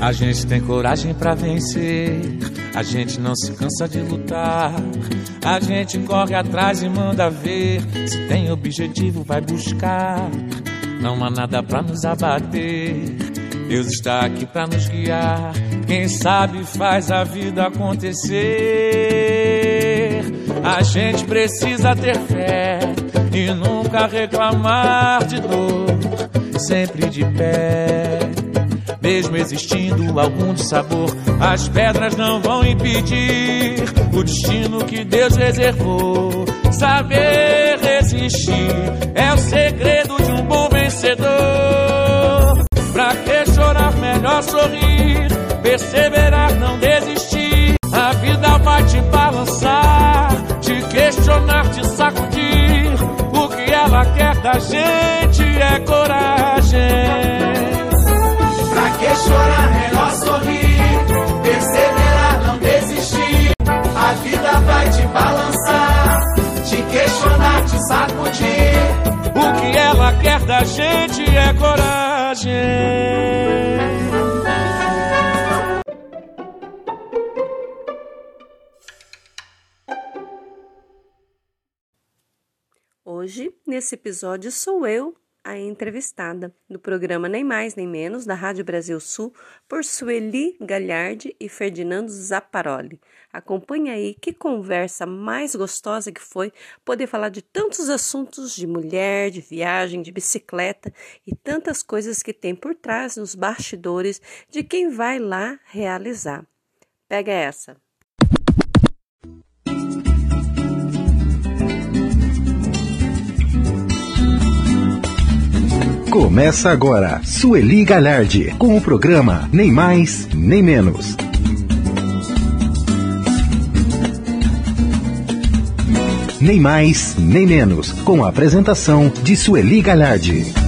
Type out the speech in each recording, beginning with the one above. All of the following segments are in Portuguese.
A gente tem coragem para vencer, a gente não se cansa de lutar. A gente corre atrás e manda ver, se tem objetivo vai buscar. Não há nada para nos abater. Deus está aqui para nos guiar. Quem sabe faz a vida acontecer. A gente precisa ter fé e nunca reclamar de dor, sempre de pé mesmo existindo algum dissabor, as pedras não vão impedir o destino que Deus reservou. Saber resistir é o segredo de um bom vencedor. Pra que chorar, melhor sorrir, perseverar, não desistir. A vida vai te balançar, te questionar, te sacudir. O que ela quer da gente é coragem Hoje, nesse episódio, sou eu, a entrevistada do programa Nem Mais Nem Menos da Rádio Brasil Sul por Sueli Galhardi e Ferdinando Zapparoli. Acompanhe aí que conversa mais gostosa que foi poder falar de tantos assuntos de mulher, de viagem, de bicicleta e tantas coisas que tem por trás nos bastidores de quem vai lá realizar. Pega essa. Começa agora, Sueli Galhardi, com o programa Nem Mais, Nem Menos. Nem mais, nem menos, com a apresentação de Sueli Galhardi.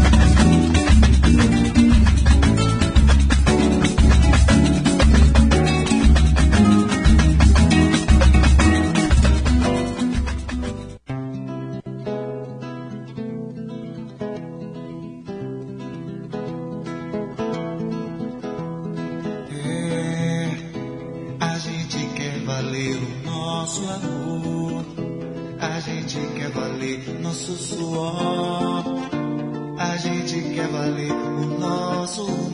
nosso suor. A gente quer valer o nosso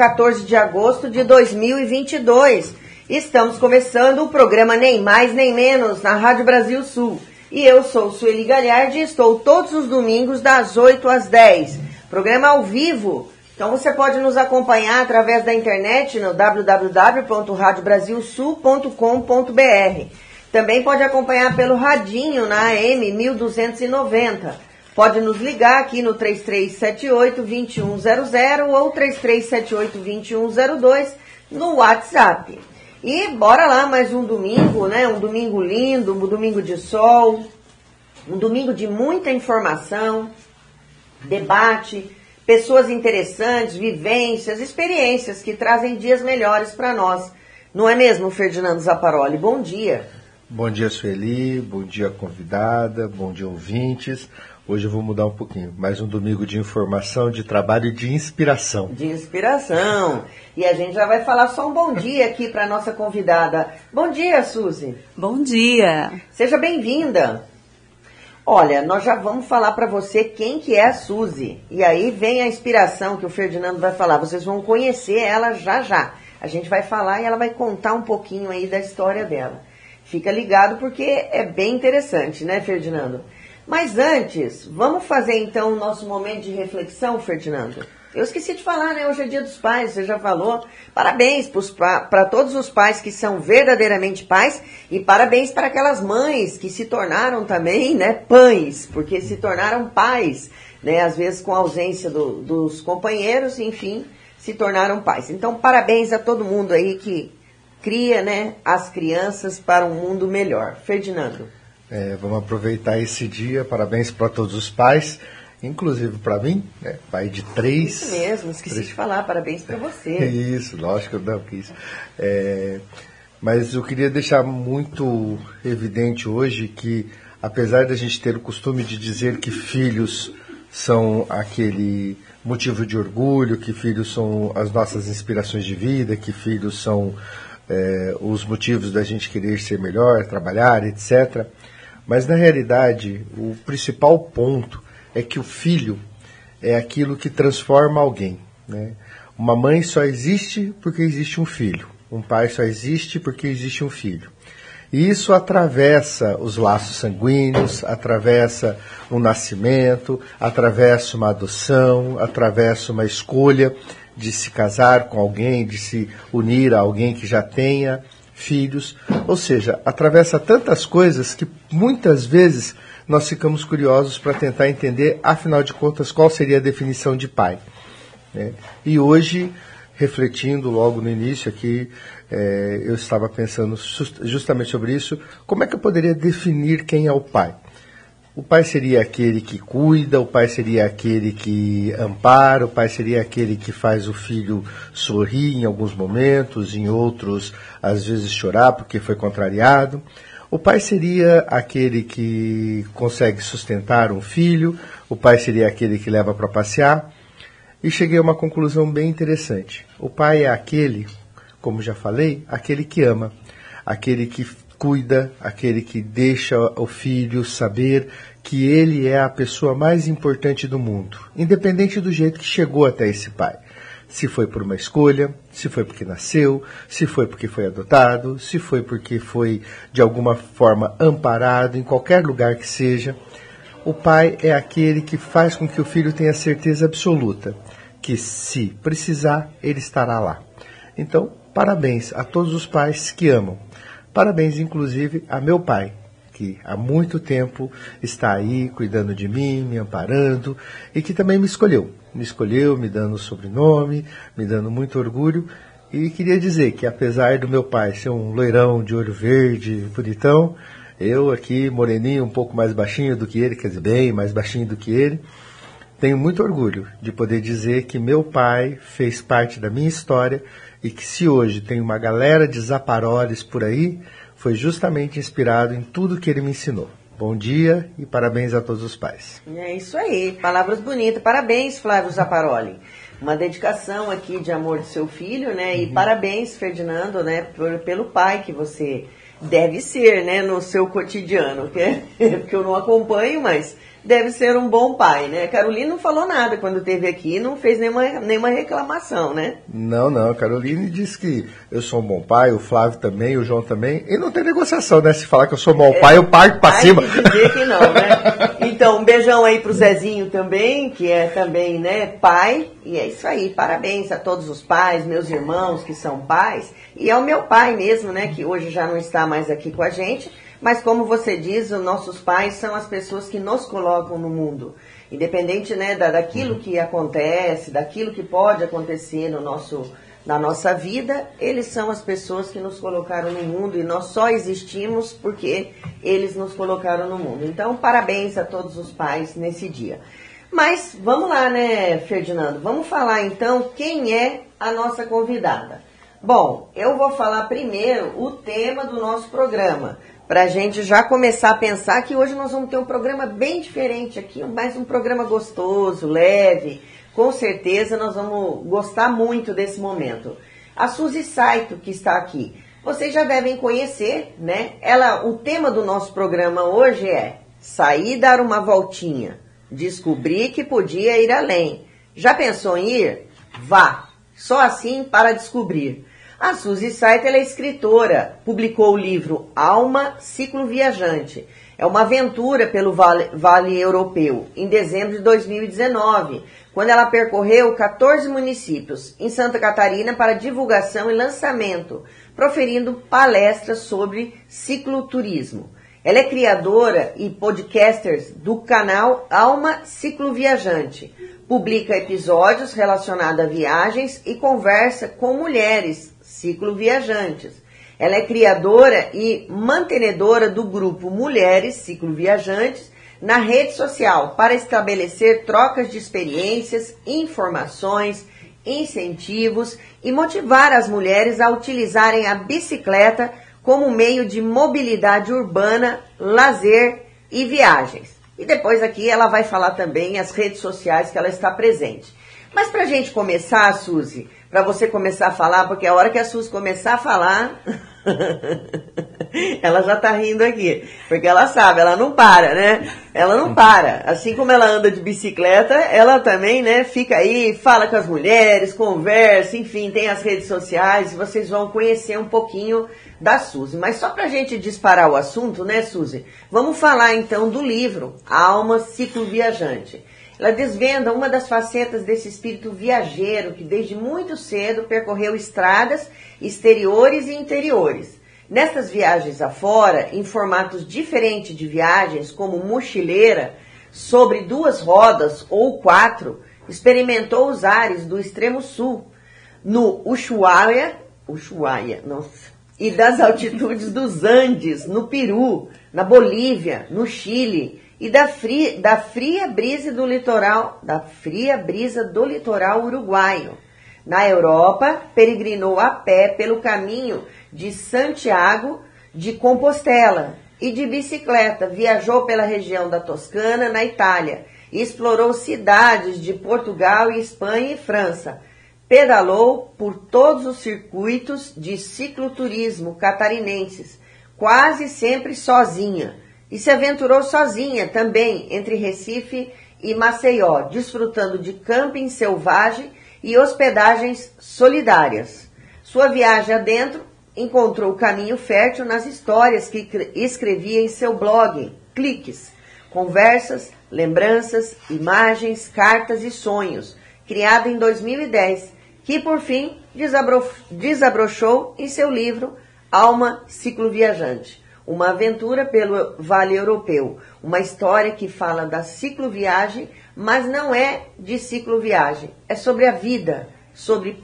14 de agosto de 2022. Estamos começando o programa Nem Mais Nem Menos na Rádio Brasil Sul. E eu sou Sueli Galhardi e estou todos os domingos das 8 às 10. Programa ao vivo. Então você pode nos acompanhar através da internet no www.radiobrasilsul.com.br. Também pode acompanhar pelo radinho na AM 1290. Pode nos ligar aqui no 3378-2100 ou 3378-2102 no WhatsApp. E bora lá, mais um domingo, né? Um domingo lindo, um domingo de sol, um domingo de muita informação, debate, pessoas interessantes, vivências, experiências que trazem dias melhores para nós. Não é mesmo, Ferdinando Zaparoli? Bom dia. Bom dia, Sueli. Bom dia, convidada. Bom dia, ouvintes. Hoje eu vou mudar um pouquinho. Mais um domingo de informação, de trabalho e de inspiração. De inspiração. E a gente já vai falar só um bom dia aqui para nossa convidada. Bom dia, Suzy. Bom dia. Seja bem-vinda. Olha, nós já vamos falar para você quem que é a Suzy. E aí vem a inspiração que o Ferdinando vai falar. Vocês vão conhecer ela já já. A gente vai falar e ela vai contar um pouquinho aí da história dela. Fica ligado porque é bem interessante, né, Ferdinando? Mas antes, vamos fazer então o nosso momento de reflexão, Ferdinando? Eu esqueci de falar, né? Hoje é dia dos pais, você já falou. Parabéns para todos os pais que são verdadeiramente pais e parabéns para aquelas mães que se tornaram também, né, pães, porque se tornaram pais, né? Às vezes com a ausência do, dos companheiros, enfim, se tornaram pais. Então, parabéns a todo mundo aí que cria né, as crianças para um mundo melhor. Ferdinando. É, vamos aproveitar esse dia. Parabéns para todos os pais, inclusive para mim, né, pai de três. Isso mesmo, esqueci três... de falar. Parabéns para você. Isso, lógico, não quis. É, mas eu queria deixar muito evidente hoje que, apesar da gente ter o costume de dizer que filhos são aquele motivo de orgulho, que filhos são as nossas inspirações de vida, que filhos são é, os motivos da gente querer ser melhor, trabalhar, etc. Mas na realidade, o principal ponto é que o filho é aquilo que transforma alguém. Né? Uma mãe só existe porque existe um filho. Um pai só existe porque existe um filho. E isso atravessa os laços sanguíneos, atravessa um nascimento, atravessa uma adoção, atravessa uma escolha de se casar com alguém, de se unir a alguém que já tenha filhos. Ou seja, atravessa tantas coisas que muitas vezes nós ficamos curiosos para tentar entender, afinal de contas, qual seria a definição de pai. Né? E hoje, refletindo logo no início aqui, é, eu estava pensando justamente sobre isso, como é que eu poderia definir quem é o pai? O pai seria aquele que cuida, o pai seria aquele que ampara, o pai seria aquele que faz o filho sorrir em alguns momentos, em outros, às vezes chorar porque foi contrariado. O pai seria aquele que consegue sustentar um filho, o pai seria aquele que leva para passear. E cheguei a uma conclusão bem interessante. O pai é aquele, como já falei, aquele que ama, aquele que cuida, aquele que deixa o filho saber que ele é a pessoa mais importante do mundo, independente do jeito que chegou até esse pai. Se foi por uma escolha, se foi porque nasceu, se foi porque foi adotado, se foi porque foi de alguma forma amparado, em qualquer lugar que seja. O pai é aquele que faz com que o filho tenha certeza absoluta que, se precisar, ele estará lá. Então, parabéns a todos os pais que amam Parabéns, inclusive, a meu pai, que há muito tempo está aí cuidando de mim, me amparando e que também me escolheu. Me escolheu, me dando sobrenome, me dando muito orgulho. E queria dizer que, apesar do meu pai ser um loirão de olho verde, bonitão, eu aqui, moreninho, um pouco mais baixinho do que ele, quer dizer, bem mais baixinho do que ele, tenho muito orgulho de poder dizer que meu pai fez parte da minha história e que se hoje tem uma galera de zaparoles por aí, foi justamente inspirado em tudo que ele me ensinou. Bom dia e parabéns a todos os pais. É isso aí, palavras bonitas. Parabéns, Flávio Zaparoli. Uma dedicação aqui de amor do seu filho, né? E uhum. parabéns, Ferdinando, né, por, pelo pai que você deve ser, né, no seu cotidiano, porque, porque eu não acompanho, mas deve ser um bom pai, né? A Carolina não falou nada quando esteve aqui, não fez nenhuma, nenhuma reclamação, né? Não, não, Caroline disse que eu sou um bom pai, o Flávio também, o João também. E não tem negociação, né? Se falar que eu sou um bom pai, eu parto pra cima. dizer que não, né? Então, um beijão aí pro Zezinho também, que é também, né, pai. E é isso aí, parabéns a todos os pais, meus irmãos que são pais. E ao meu pai mesmo, né, que hoje já não está mais aqui com a gente. Mas como você diz, os nossos pais são as pessoas que nos colocam no mundo. Independente né, da, daquilo que acontece, daquilo que pode acontecer no nosso, na nossa vida, eles são as pessoas que nos colocaram no mundo e nós só existimos porque eles nos colocaram no mundo. Então, parabéns a todos os pais nesse dia. Mas vamos lá, né, Ferdinando? Vamos falar então quem é a nossa convidada. Bom, eu vou falar primeiro o tema do nosso programa para a gente já começar a pensar que hoje nós vamos ter um programa bem diferente aqui, mais um programa gostoso, leve. Com certeza nós vamos gostar muito desse momento. A Suzy Saito, que está aqui, vocês já devem conhecer, né? Ela, o tema do nosso programa hoje é sair dar uma voltinha, descobrir que podia ir além. Já pensou em ir? Vá. Só assim para descobrir. A Suzy Saito é escritora, publicou o livro Alma Ciclo Viajante. É uma aventura pelo vale, vale, Europeu, em dezembro de 2019, quando ela percorreu 14 municípios em Santa Catarina para divulgação e lançamento, proferindo palestras sobre cicloturismo. Ela é criadora e podcaster do canal Alma Ciclo Viajante. Publica episódios relacionados a viagens e conversa com mulheres Ciclo Viajantes. Ela é criadora e mantenedora do grupo Mulheres Ciclo Viajantes na rede social para estabelecer trocas de experiências, informações, incentivos e motivar as mulheres a utilizarem a bicicleta como meio de mobilidade urbana, lazer e viagens. E depois aqui ela vai falar também as redes sociais que ela está presente. Mas para a gente começar, Suzy, para você começar a falar, porque a hora que a Suzy começar a falar, ela já tá rindo aqui, porque ela sabe, ela não para, né? Ela não para. Assim como ela anda de bicicleta, ela também, né, fica aí, fala com as mulheres, conversa, enfim, tem as redes sociais, vocês vão conhecer um pouquinho da Suzy. Mas só pra gente disparar o assunto, né, Suzy? Vamos falar então do livro Alma Ciclo Viajante. Ela desvenda uma das facetas desse espírito viajeiro que desde muito cedo percorreu estradas exteriores e interiores. Nestas viagens afora, em formatos diferentes de viagens, como mochileira, sobre duas rodas ou quatro, experimentou os ares do extremo sul, no Ushuaia, Ushuaia, nossa, e das altitudes dos Andes, no Peru, na Bolívia, no Chile, e da fria, da fria brisa do litoral, da fria brisa do litoral uruguaio. Na Europa, peregrinou a pé pelo caminho de Santiago de Compostela e de bicicleta viajou pela região da Toscana, na Itália, explorou cidades de Portugal Espanha e França. Pedalou por todos os circuitos de cicloturismo catarinenses, quase sempre sozinha e se aventurou sozinha também entre Recife e Maceió, desfrutando de camping selvagem e hospedagens solidárias. Sua viagem adentro encontrou caminho fértil nas histórias que escrevia em seu blog, Cliques, conversas, lembranças, imagens, cartas e sonhos, criado em 2010, que por fim desabro desabrochou em seu livro Alma Ciclo Viajante uma aventura pelo Vale Europeu, uma história que fala da cicloviagem, mas não é de cicloviagem, é sobre a vida, sobre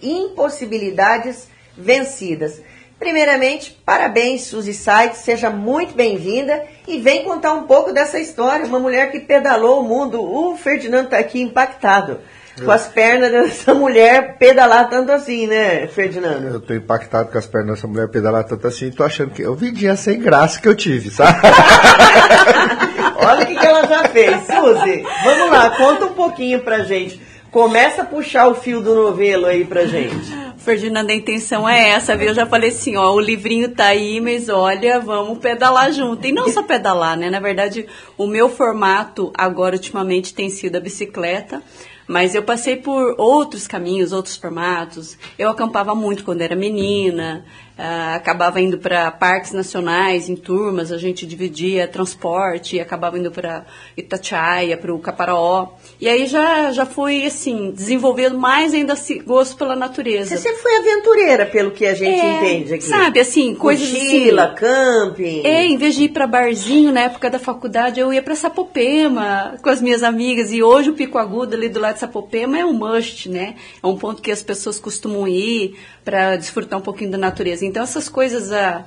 impossibilidades vencidas. Primeiramente, parabéns, Suzy Sites, seja muito bem-vinda e vem contar um pouco dessa história, uma mulher que pedalou o mundo. O Ferdinando está aqui impactado com as pernas dessa mulher pedalar tanto assim, né, Ferdinando? Eu tô impactado com as pernas dessa mulher pedalar tanto assim, tô achando que eu vi dia sem graça que eu tive, sabe? Olha o que, que ela já fez. Suzy, vamos lá, conta um pouquinho pra gente. Começa a puxar o fio do novelo aí pra gente. Ferdinando, a intenção é essa, viu? Eu já falei assim, ó, o livrinho tá aí, mas olha, vamos pedalar junto. E não só pedalar, né? Na verdade, o meu formato agora, ultimamente, tem sido a bicicleta. Mas eu passei por outros caminhos, outros formatos. Eu acampava muito quando era menina, uh, acabava indo para parques nacionais em turmas, a gente dividia transporte, acabava indo para Itatiaia, para o Caparaó. E aí já, já fui, assim, desenvolvendo mais ainda esse gosto pela natureza. Você sempre foi aventureira, pelo que a gente é, entende aqui. Sabe, assim, coisas Mochila, assim... camping... É, em vez de ir para barzinho na época da faculdade, eu ia para Sapopema com as minhas amigas. E hoje o Pico Agudo ali do lado de Sapopema é um must, né? É um ponto que as pessoas costumam ir para desfrutar um pouquinho da natureza. Então, essas coisas, há,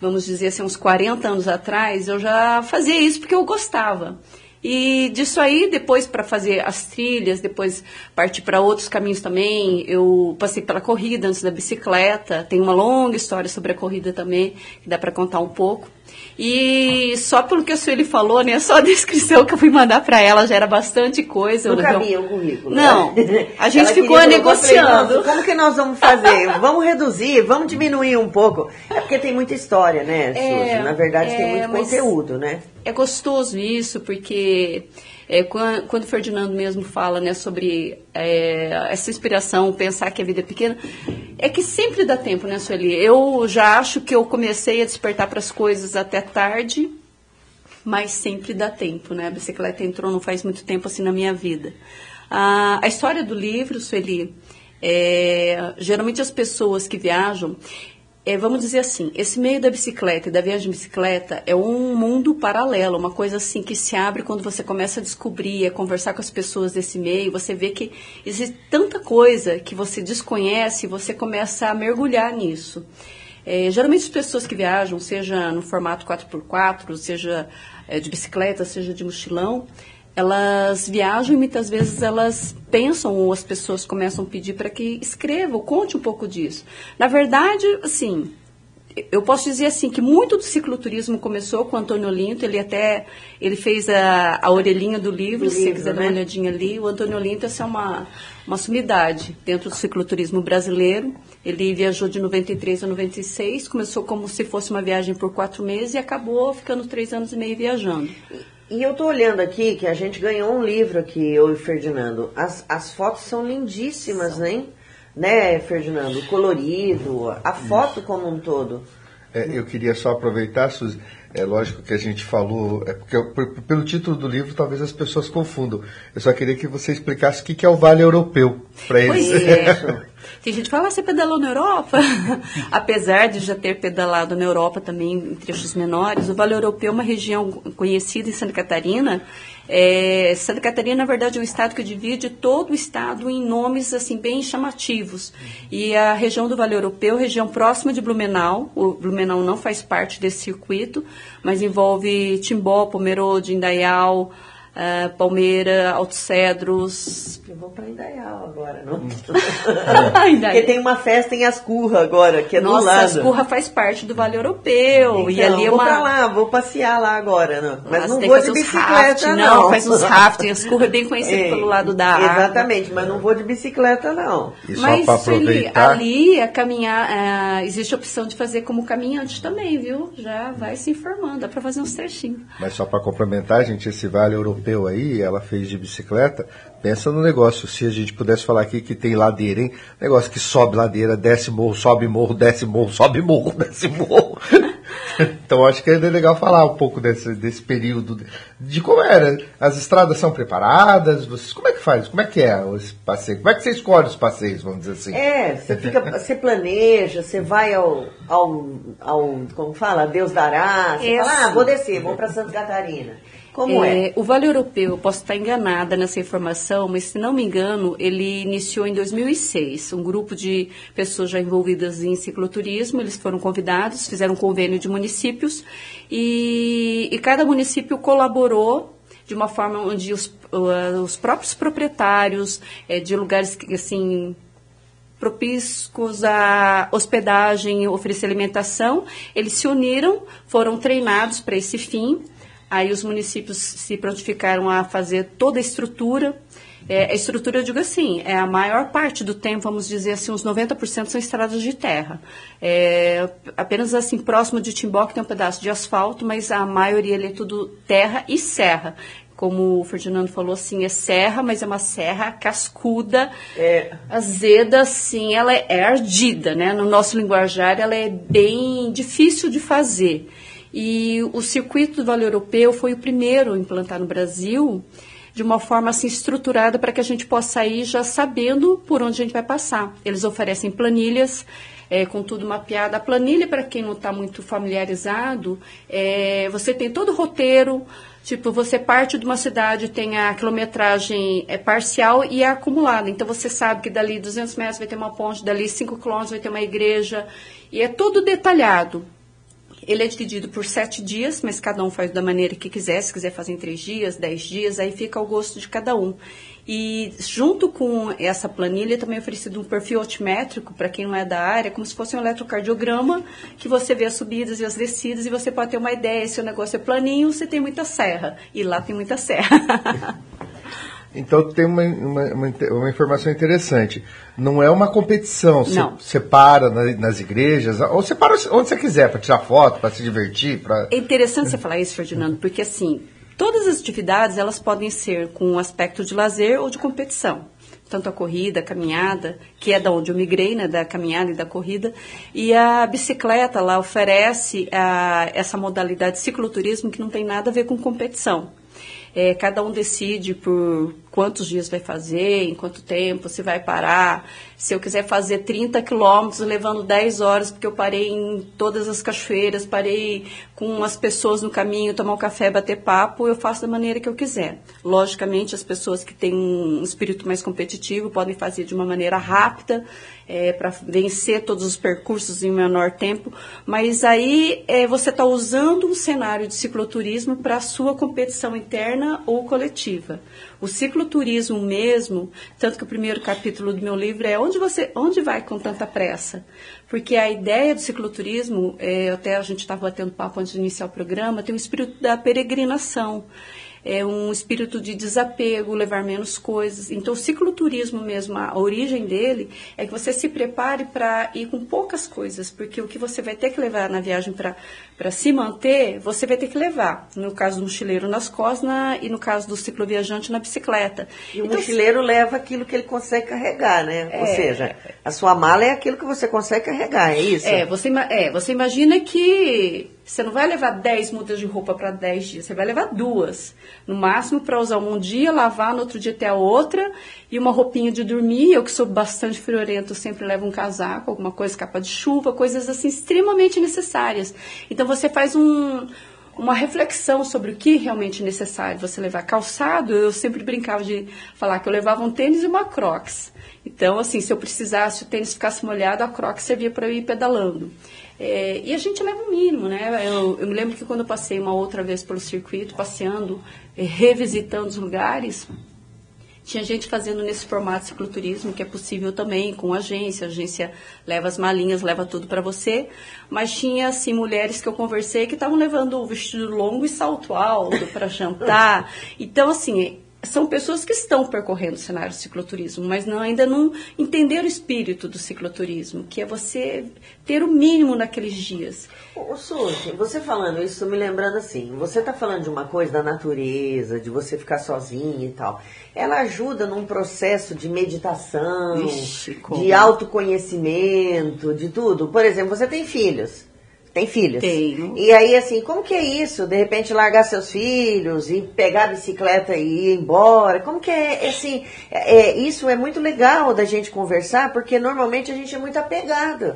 vamos dizer assim, uns 40 anos atrás, eu já fazia isso porque eu gostava. E disso aí, depois para fazer as trilhas, depois partir para outros caminhos também. Eu passei pela corrida antes da bicicleta. Tem uma longa história sobre a corrida também, que dá para contar um pouco. E só pelo que a Sueli falou, né? Só a descrição que eu fui mandar para ela já era bastante coisa. Não cabia o currículo. Não, né? a gente ficou negociando. como que nós vamos fazer? vamos reduzir, vamos diminuir um pouco. É porque tem muita história, né, é, Suzy? Na verdade, é, tem muito conteúdo, né? É gostoso isso, porque é, quando, Ferdinando mesmo fala né, sobre é, essa inspiração, pensar que a vida é pequena, é que sempre dá tempo, né, Sueli? Eu já acho que eu comecei a despertar para as coisas até tarde, mas sempre dá tempo, né? A bicicleta entrou não faz muito tempo assim na minha vida. Ah, a história do livro, Sueli, é, geralmente as pessoas que viajam, é, vamos dizer assim, esse meio da bicicleta e da viagem de bicicleta é um mundo paralelo, uma coisa assim que se abre quando você começa a descobrir, a conversar com as pessoas desse meio, você vê que existe tanta coisa que você desconhece e você começa a mergulhar nisso. É, geralmente as pessoas que viajam, seja no formato 4x4, seja é, de bicicleta, seja de mochilão, elas viajam e muitas vezes elas pensam ou as pessoas começam a pedir para que escreva, conte um pouco disso. Na verdade, assim, eu posso dizer assim que muito do cicloturismo começou com o Antônio Olinto, ele até ele fez a, a orelhinha do livro, do se livro, você quiser né? dar uma olhadinha ali. O Antônio Olinto essa é uma, uma sumidade dentro do cicloturismo brasileiro. Ele viajou de 93 a 96, começou como se fosse uma viagem por quatro meses e acabou ficando três anos e meio viajando. E eu tô olhando aqui que a gente ganhou um livro aqui, eu e Ferdinando. As, as fotos são lindíssimas, né? Né, Ferdinando? O colorido, a foto Isso. como um todo. É, eu queria só aproveitar, Suzy, é lógico que a gente falou, é porque pelo título do livro talvez as pessoas confundam. Eu só queria que você explicasse o que é o Vale Europeu para eles. Pois é. Tem gente que fala, ah, você pedalou na Europa? Apesar de já ter pedalado na Europa também em trechos menores, o Vale Europeu é uma região conhecida em Santa Catarina. É, Santa Catarina, na verdade, é um estado que divide todo o estado em nomes assim bem chamativos. E a região do Vale Europeu, região próxima de Blumenau, o Blumenau não faz parte desse circuito, mas envolve Timbó, Pomerode, Indaial, uh, Palmeira, Alto Cedros. Eu vou para Indaial agora, não? Porque tem uma festa em Ascurra agora, que é Nossa, do lado. Ascurra faz parte do Vale Europeu. Então, e ali é vou uma... pra lá, vou passear lá agora. Não. Mas Nossa, não vou de bicicleta, não. não. Faz uns rafting. Ascurra é bem conhecido é, pelo lado da água. Exatamente, mas não vou de bicicleta, não. E mas só aproveitar... ali, a caminhar, uh, existe a opção de fazer como caminhante também, viu? Já vai se informando, dá para fazer uns trechinhos. Mas só para complementar, gente, esse Vale Europeu aí, aí, ela fez de bicicleta, pensa no negócio, se a gente pudesse falar aqui que tem ladeira, hein? Negócio que sobe ladeira, desce morro, sobe morro, desce morro, sobe morro, desce morro. então acho que é legal falar um pouco desse, desse período, de como era. As estradas são preparadas, vocês, como é que faz? Como é que é os passeios? Como é que você escolhe os passeios, vamos dizer assim? É, você fica, você planeja, você vai ao, ao, ao como fala, Deus dará, você Esse. fala, ah, vou descer, vou para Santa Catarina. Como é, é? O Vale Europeu, posso estar enganada nessa informação, mas se não me engano, ele iniciou em 2006. Um grupo de pessoas já envolvidas em cicloturismo, eles foram convidados, fizeram um convênio de municípios e, e cada município colaborou de uma forma onde os, os próprios proprietários é, de lugares que, assim, propícios à hospedagem, oferecer alimentação, eles se uniram, foram treinados para esse fim Aí os municípios se prontificaram a fazer toda a estrutura É, a estrutura, eu digo assim, é a maior parte do tempo, vamos dizer assim, uns 90% são estradas de terra. É, apenas assim, próximo de Timbó que tem um pedaço de asfalto, mas a maioria ali é tudo terra e serra como o Ferdinando falou, assim, é serra, mas é uma serra cascuda, É. azeda, assim, ela é, é ardida, né? No nosso linguajar, ela é bem difícil de fazer. E o circuito do Vale Europeu foi o primeiro a implantar no Brasil de uma forma assim estruturada para que a gente possa ir já sabendo por onde a gente vai passar. Eles oferecem planilhas é, com tudo mapeado. A planilha, para quem não está muito familiarizado, é, você tem todo o roteiro, Tipo, você parte de uma cidade, tem a quilometragem é, parcial e é acumulada. Então, você sabe que dali 200 metros vai ter uma ponte, dali 5 quilômetros vai ter uma igreja. E é tudo detalhado. Ele é dividido por sete dias, mas cada um faz da maneira que quiser. Se quiser fazer em três dias, dez dias, aí fica ao gosto de cada um. E junto com essa planilha também é oferecido um perfil altimétrico para quem não é da área, como se fosse um eletrocardiograma, que você vê as subidas e as descidas e você pode ter uma ideia se o negócio é planinho, você tem muita serra. E lá tem muita serra. Então tem uma, uma, uma, informação interessante. Não é uma competição. Não. você para na- nas igrejas, ou você para onde você quiser, para tirar foto, para se divertir. Pra... É interessante você falar isso, Ferdinando, porque assim, todas as atividades elas podem ser com um aspecto de lazer ou de competição. Tanto a corrida, a caminhada, que é da onde eu migrei, né, da caminhada e da corrida, e a bicicleta lá oferece a, essa modalidade de cicloturismo que não tem nada a ver com competição. É, cada um decide por quantos dias vai fazer, em quanto tempo, se vai parar. Se eu quiser fazer 30 quilômetros levando 10 horas, porque eu parei em todas as cachoeiras, parei com as pessoas no caminho, tomar um café, bater papo, eu faço da maneira que eu quiser. Logicamente, as pessoas que têm um espírito mais competitivo podem fazer de uma maneira rápida, para vencer todos os percursos em menor tempo, mas aí é, você está usando um cenário de cicloturismo para a sua competição interna ou coletiva. O cicloturismo mesmo, tanto que o primeiro capítulo do meu livro é onde você, onde vai com tanta pressa? Porque a ideia do cicloturismo, é, até a gente estava batendo papo antes de iniciar o programa, tem o espírito da peregrinação é um espírito de desapego, levar menos coisas. Então, o cicloturismo mesmo, a origem dele é que você se prepare para ir com poucas coisas, porque o que você vai ter que levar na viagem para se manter, você vai ter que levar. No caso do mochileiro nas costas na, e no caso do cicloviajante na bicicleta. E o Então, mochileiro leva aquilo que ele consegue carregar, né? Ou seja, a sua mala é aquilo que você consegue carregar, é isso? É, você, é, você imagina que você não vai levar 10 mudas de roupa para 10 dias, você vai levar duas. No máximo para usar um dia, lavar, no outro dia ter a outra, e uma roupinha de dormir. Eu que sou bastante friorento, sempre levo um casaco, alguma coisa, capa de chuva, coisas assim extremamente necessárias. Então você faz um, uma reflexão sobre o que realmente é necessário você levar. Calçado, eu sempre brincava de falar que eu levava um tênis e uma crocs. Então, assim, se eu precisasse, o tênis ficasse molhado, a crocs servia para eu ir pedalando. É, e a gente leva o mínimo, né? Eu, eu me lembro que quando eu passei uma outra vez pelo circuito, passeando, eh, revisitando os lugares, tinha gente fazendo nesse formato de cicloturismo, que é possível também com agência. A agência leva as malinhas, leva tudo para você. Mas tinha, assim, mulheres que eu conversei que estavam levando o vestido longo e salto alto para jantar. Então, assim, são pessoas que estão percorrendo o cenário do cicloturismo, mas não, ainda não entenderam o espírito do cicloturismo, que é você ter o mínimo naqueles dias. Ô, Suzy, você falando isso, me lembrando assim, você está falando de uma coisa da natureza, de você ficar sozinha e tal. Ela ajuda num processo de meditação, Vixe, de autoconhecimento, de tudo. Por exemplo, você tem filhos. Tem filhos? Tenho. E aí, assim, como que é isso? De repente largar seus filhos e pegar a bicicleta e ir embora? Como que é, assim, é, é, isso é muito legal da gente conversar, porque normalmente a gente é muito apegado,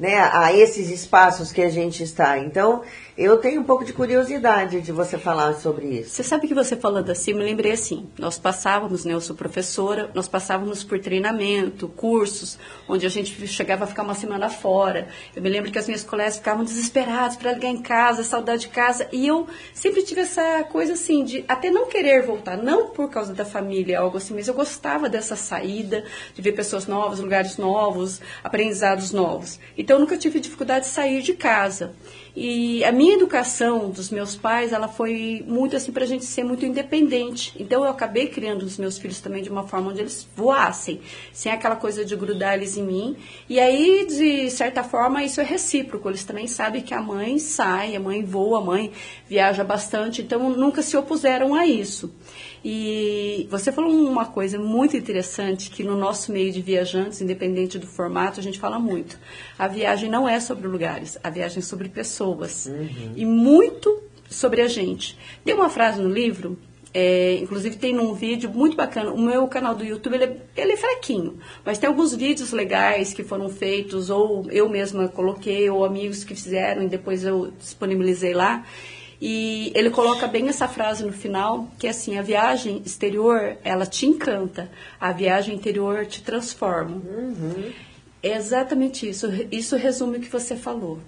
né, a esses espaços que a gente está. Então, eu tenho um pouco de curiosidade de você falar sobre isso. Você sabe que você falando assim, me lembrei assim, nós passávamos, né, eu sou professora, nós passávamos por treinamento, cursos, onde a gente chegava a ficar uma semana fora. Eu me lembro que as minhas colegas ficavam desesperadas para ligar em casa, saudade de casa, e eu sempre tive essa coisa assim, de até não querer voltar, não por causa da família, algo assim, mas eu gostava dessa saída, de ver pessoas novas, lugares novos, aprendizados novos. Então eu nunca tive dificuldade de sair de casa. E a minha educação dos meus pais, ela foi muito assim para a gente ser muito independente. Então eu acabei criando os meus filhos também de uma forma onde eles voassem, sem aquela coisa de grudar eles em mim. E aí, de certa forma, isso é recíproco. Eles também sabem que a mãe sai, a mãe voa, a mãe viaja bastante, então nunca se opuseram a isso. E você falou uma coisa muito interessante que no nosso meio de viajantes, independente do formato, a gente fala muito. A viagem não é sobre lugares, a viagem é sobre pessoas. Uhum. E muito sobre a gente. Tem uma frase no livro é, inclusive tem num vídeo muito bacana. O meu canal do YouTube ele é, ele é, fraquinho, mas tem alguns vídeos legais que foram feitos, ou eu mesma coloquei, ou amigos que fizeram e depois eu disponibilizei lá. E ele coloca bem essa frase no final, que é assim, a viagem exterior, ela te encanta, a viagem interior te transforma. Uhum. É exatamente isso, isso resume o que você falou.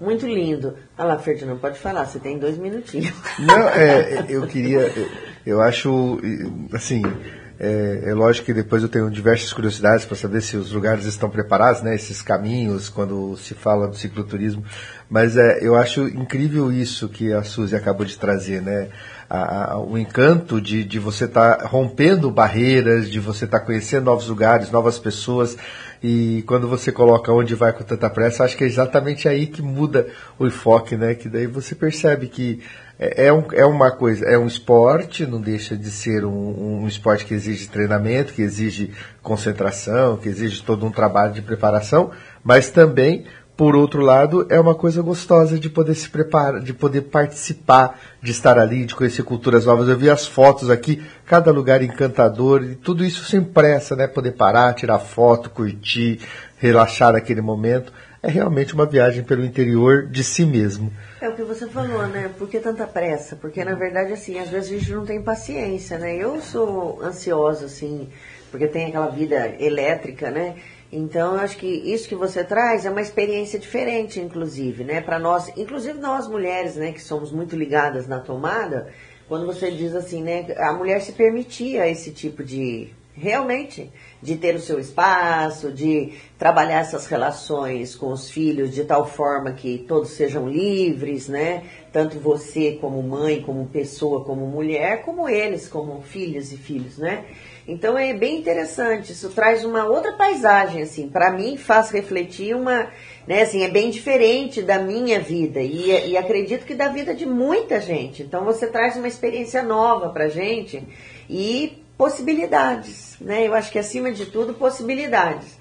Muito lindo. Olha lá, Ferdinando, pode falar, você tem dois minutinhos. Não, é, eu queria, eu acho, assim, é, é, lógico que depois eu tenho diversas curiosidades para saber se os lugares estão preparados, né? Esses caminhos, quando se fala do cicloturismo. Mas é, eu acho incrível isso que a Suzy acabou de trazer, né? A, a, o encanto de, de você estar tá rompendo barreiras, de você estar tá conhecendo novos lugares, novas pessoas. E quando você coloca onde vai com tanta pressa, acho que é exatamente aí que muda o enfoque, né? Que daí você percebe que é, é, um, é uma coisa, é um esporte, não deixa de ser um, um esporte que exige treinamento, que exige concentração, que exige todo um trabalho de preparação, mas também por outro lado, é uma coisa gostosa de poder se preparar, de poder participar, de estar ali, de conhecer culturas novas. Eu vi as fotos aqui, cada lugar encantador, e tudo isso sem pressa, né? Poder parar, tirar foto, curtir, relaxar naquele momento. É realmente uma viagem pelo interior de si mesmo. É o que você falou, né? Por que tanta pressa? Porque, na verdade, assim, às vezes a gente não tem paciência, né? Eu sou ansiosa, assim, porque tem aquela vida elétrica, né? Então, eu acho que isso que você traz é uma experiência diferente, inclusive, né? Para nós, inclusive nós mulheres, né, que somos muito ligadas na tomada, quando você diz assim, né, a mulher se permitia esse tipo de realmente de ter o seu espaço, de trabalhar essas relações com os filhos de tal forma que todos sejam livres, né? Tanto você como mãe, como pessoa, como mulher, como eles como filhos e filhos, né? Então é bem interessante, isso traz uma outra paisagem assim, para mim faz refletir uma, né, assim, é bem diferente da minha vida e, e acredito que da vida de muita gente. Então você traz uma experiência nova pra gente e possibilidades, né? Eu acho que acima de tudo, possibilidades.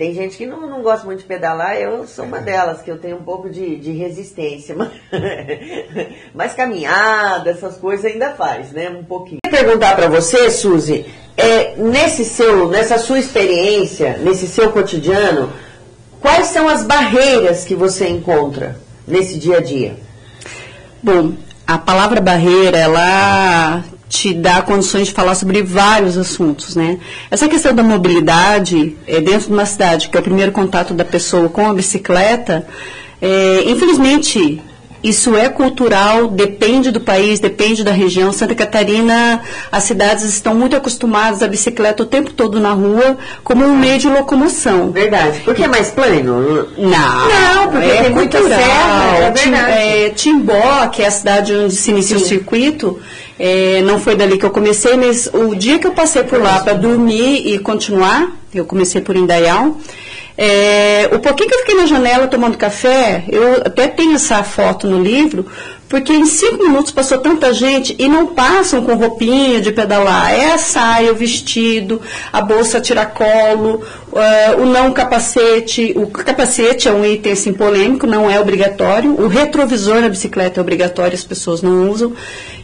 Tem gente que não, não gosta muito de pedalar, eu sou uma delas, que eu tenho um pouco de, de resistência. Mas, mas caminhada, essas coisas ainda faz, né? Um pouquinho. Queria perguntar para você, Suzy, é, nesse seu, nessa sua experiência, nesse seu cotidiano, quais são as barreiras que você encontra nesse dia a dia? Bom, a palavra barreira, ela te dá condições de falar sobre vários assuntos, né? Essa questão da mobilidade é, dentro de uma cidade, que é o primeiro contato da pessoa com a bicicleta, é, infelizmente isso é cultural, depende do país, depende da região. Santa Catarina, as cidades estão muito acostumadas à bicicleta o tempo todo na rua como um meio de locomoção. Verdade. Porque é mais plano? Não. Não, porque é tem muita serra. É verdade. É, Timbó, que é a cidade onde se inicia Sim. o circuito, é, não foi dali que eu comecei, mas o dia que eu passei por lá para dormir e continuar, eu comecei por Indaial, é, o pouquinho que eu fiquei na janela tomando café, eu até tenho essa foto no livro, porque em cinco minutos passou tanta gente e não passam com roupinha de pedalar. É a saia, o vestido, a bolsa tiracolo, uh, o não capacete. O capacete é um item assim, polêmico, não é obrigatório. O retrovisor na bicicleta é obrigatório, as pessoas não usam.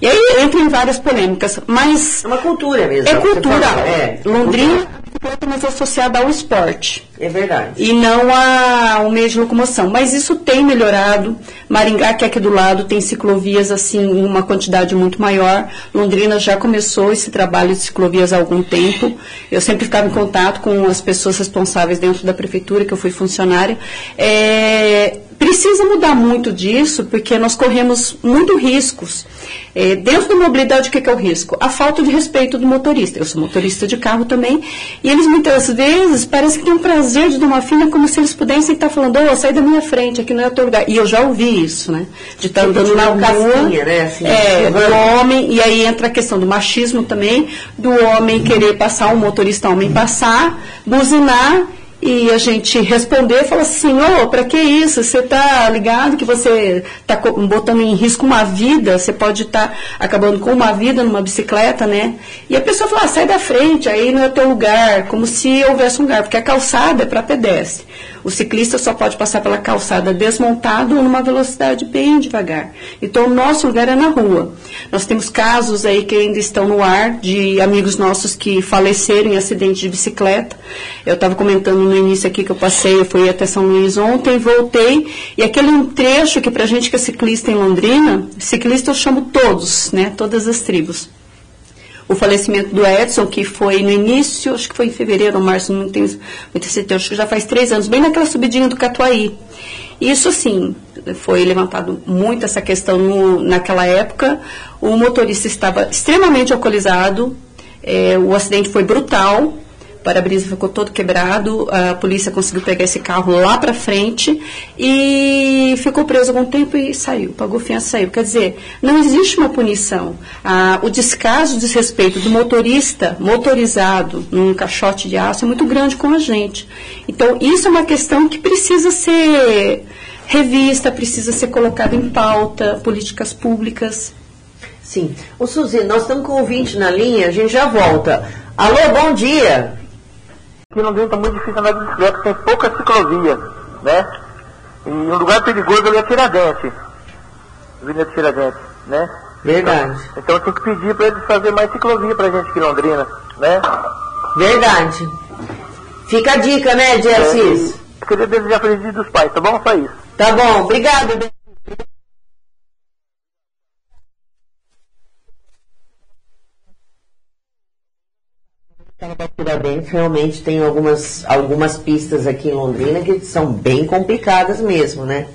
E aí entra em várias polêmicas. Mas. É uma cultura mesmo. É cultural. É, Londrina completamente associada ao esporte. É verdade. E não ao meio de locomoção. Mas isso tem melhorado. Maringá, que é aqui do lado, tem ciclovias assim, uma quantidade muito maior. Londrina já começou esse trabalho de ciclovias há algum tempo. Eu sempre ficava em contato com as pessoas responsáveis dentro da prefeitura, que eu fui funcionária. É, precisa mudar muito disso, porque nós corremos muito riscos. É, dentro da mobilidade, o que é o risco? A falta de respeito do motorista. Eu sou motorista de carro também, e eles muitas vezes parecem que têm um prazer de dar uma fina como se eles pudessem estar falando, oh, sai da minha frente, aqui não é o teu lugar. E eu já ouvi isso, né? De estar andando na rua. né? Assim, É, do homem, e aí entra a questão do machismo também, do homem querer passar, um motorista homem passar, buzinar, e a gente responder e falar assim, ô, para que isso? Você está ligado que você está botando em risco uma vida, você pode estar acabando com uma vida numa bicicleta, né? E a pessoa fala, ah, sai da frente, aí não é teu lugar, como se houvesse um lugar, porque a calçada é para pedestre. O ciclista só pode passar pela calçada desmontado ou numa velocidade bem devagar. Então, o nosso lugar é na rua. Nós temos casos aí que ainda estão no ar de amigos nossos que faleceram em acidente de bicicleta. Eu estava comentando no início aqui que eu passei, eu fui até São Luís ontem, voltei, e aquele um trecho que pra gente que é ciclista em Londrina, ciclista eu chamo todos, né, todas as tribos. O falecimento do Edson, que foi no início, acho que foi em fevereiro ou março, não tenho muita certeza, acho que já faz três anos, bem naquela subidinha do Catuaí. Isso sim, foi levantado muito essa questão no, naquela época. O motorista estava extremamente alcoolizado, é, o acidente foi brutal, para-brisa ficou todo quebrado, a polícia conseguiu pegar esse carro lá para frente e ficou preso algum tempo e saiu, pagou fiança saiu. Quer dizer, não existe uma punição. Ah, o descaso, o desrespeito do motorista motorizado num caixote de aço é muito grande com a gente. Então, isso é uma questão que precisa ser revista, precisa ser colocada em pauta, políticas públicas. Sim. Ô Suzy, nós estamos com o ouvinte na linha, a gente já volta. Alô, bom dia. Aqui não está muito difícil andar de bicicleta, tem pouca ciclovia, né? E um lugar perigoso ali é Tiradentes, Avenida Tiradentes, né? Verdade. Então tem que pedir para eles fazer mais ciclovia pra gente aqui em Londrina, né? Verdade. Fica a dica, né, Assis? É, queria desejar feliz dia dos pais, tá bom? Só isso. Tá bom, obrigado. Ben. Tiradentes realmente tem algumas, algumas pistas aqui em Londrina que são bem complicadas mesmo, né?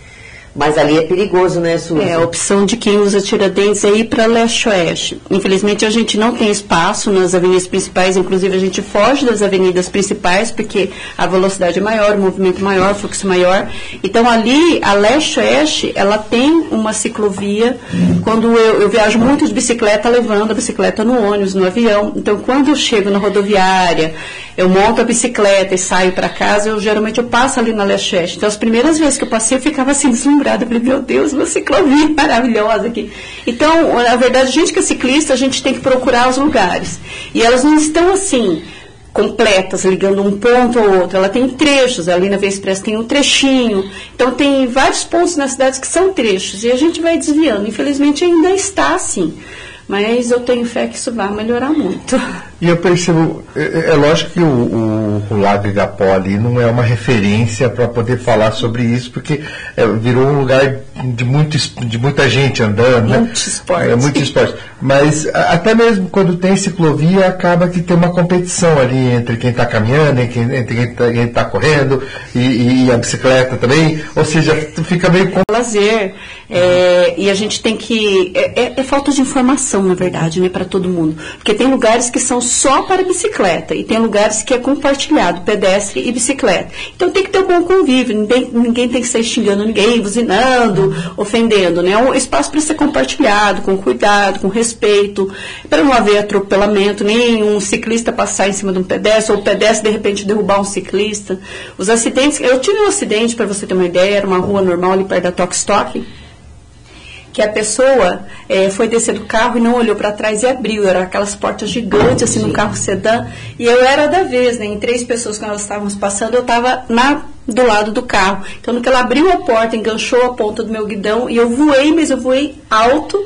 Mas ali é perigoso, né, Suzy? É, a opção de quem usa Tiradentes é ir para leste-oeste. Infelizmente, a gente não tem espaço nas avenidas principais, inclusive a gente foge das avenidas principais, porque a velocidade é maior, o movimento maior, o fluxo maior. Então, ali, a leste-oeste, ela tem uma ciclovia. Quando eu, eu viajo muito de bicicleta, levando a bicicleta no ônibus, no avião. Então, quando eu chego na rodoviária, eu monto a bicicleta e saio para casa, eu geralmente eu passo ali na leste-oeste. Então, as primeiras vezes que eu passei, eu ficava assim. Eu falei, meu Deus, uma ciclovia maravilhosa aqui. Então, na verdade, a gente que é ciclista, a gente tem que procurar os lugares. E elas não estão assim completas, ligando um ponto ao outro. Ela tem trechos, ali na Via Express tem um trechinho. Então tem vários pontos na cidade que são trechos e a gente vai desviando. Infelizmente ainda está assim. Mas eu tenho fé que isso vai melhorar muito. E eu percebo, é, é lógico que o, o, o Lago Igapó ali não é uma referência para poder falar sobre isso, porque é, virou um lugar de, muito, de muita gente andando. Muito né? esporte. É muito esporte. Mas a- até mesmo quando tem ciclovia, acaba que tem uma competição ali entre quem está caminhando, entre quem está correndo, e, e a bicicleta também. Ou seja, fica meio com lazer. é, e a gente tem que. É, é- é falta de informação, na verdade, né, para todo mundo. Porque tem lugares que são só para bicicleta e tem lugares que é compartilhado, pedestre e bicicleta. Então tem que ter um bom convívio, ninguém, ninguém tem que sair xingando ninguém, buzinando, ofendendo. Né? Um espaço para ser compartilhado, com cuidado, com respeito, para não haver atropelamento, nem um ciclista passar em cima de um pedestre, ou o pedestre de repente derrubar um ciclista. Os acidentes, eu tive um acidente, para você ter uma ideia, era uma rua normal ali perto da Tokstok, que a pessoa eh, foi descer do carro e não olhou para trás e abriu. Eram aquelas portas gigantes, assim, no carro sedã. E eu era da vez, né? Em três pessoas que nós estávamos passando, eu estava na do lado do carro. Então, no que ela abriu a porta, enganchou a ponta do meu guidão e eu voei, mas eu voei alto,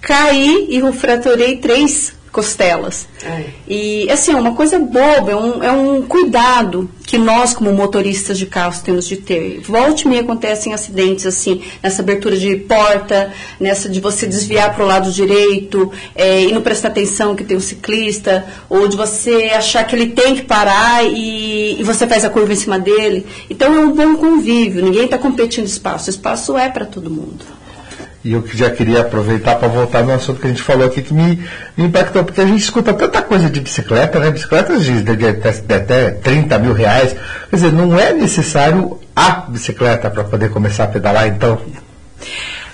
caí e fraturei três costelas. E, assim, é uma coisa boba, é um, é um cuidado que nós, como motoristas de carros, temos de ter. Volte e meia acontecem acidentes, assim, nessa abertura de porta, nessa de você desviar para o lado direito é, e não prestar atenção que tem um ciclista, ou de você achar que ele tem que parar e e, e você faz a curva em cima dele. Então é um bom convívio, ninguém está competindo espaço, o espaço é para todo mundo. E eu já queria aproveitar para voltar no assunto que a gente falou aqui, que me, me impactou, porque a gente escuta tanta coisa de bicicleta, né? Bicicletas de, de, de, de até 30 mil reais. Quer dizer, não é necessário a bicicleta para poder começar a pedalar, então?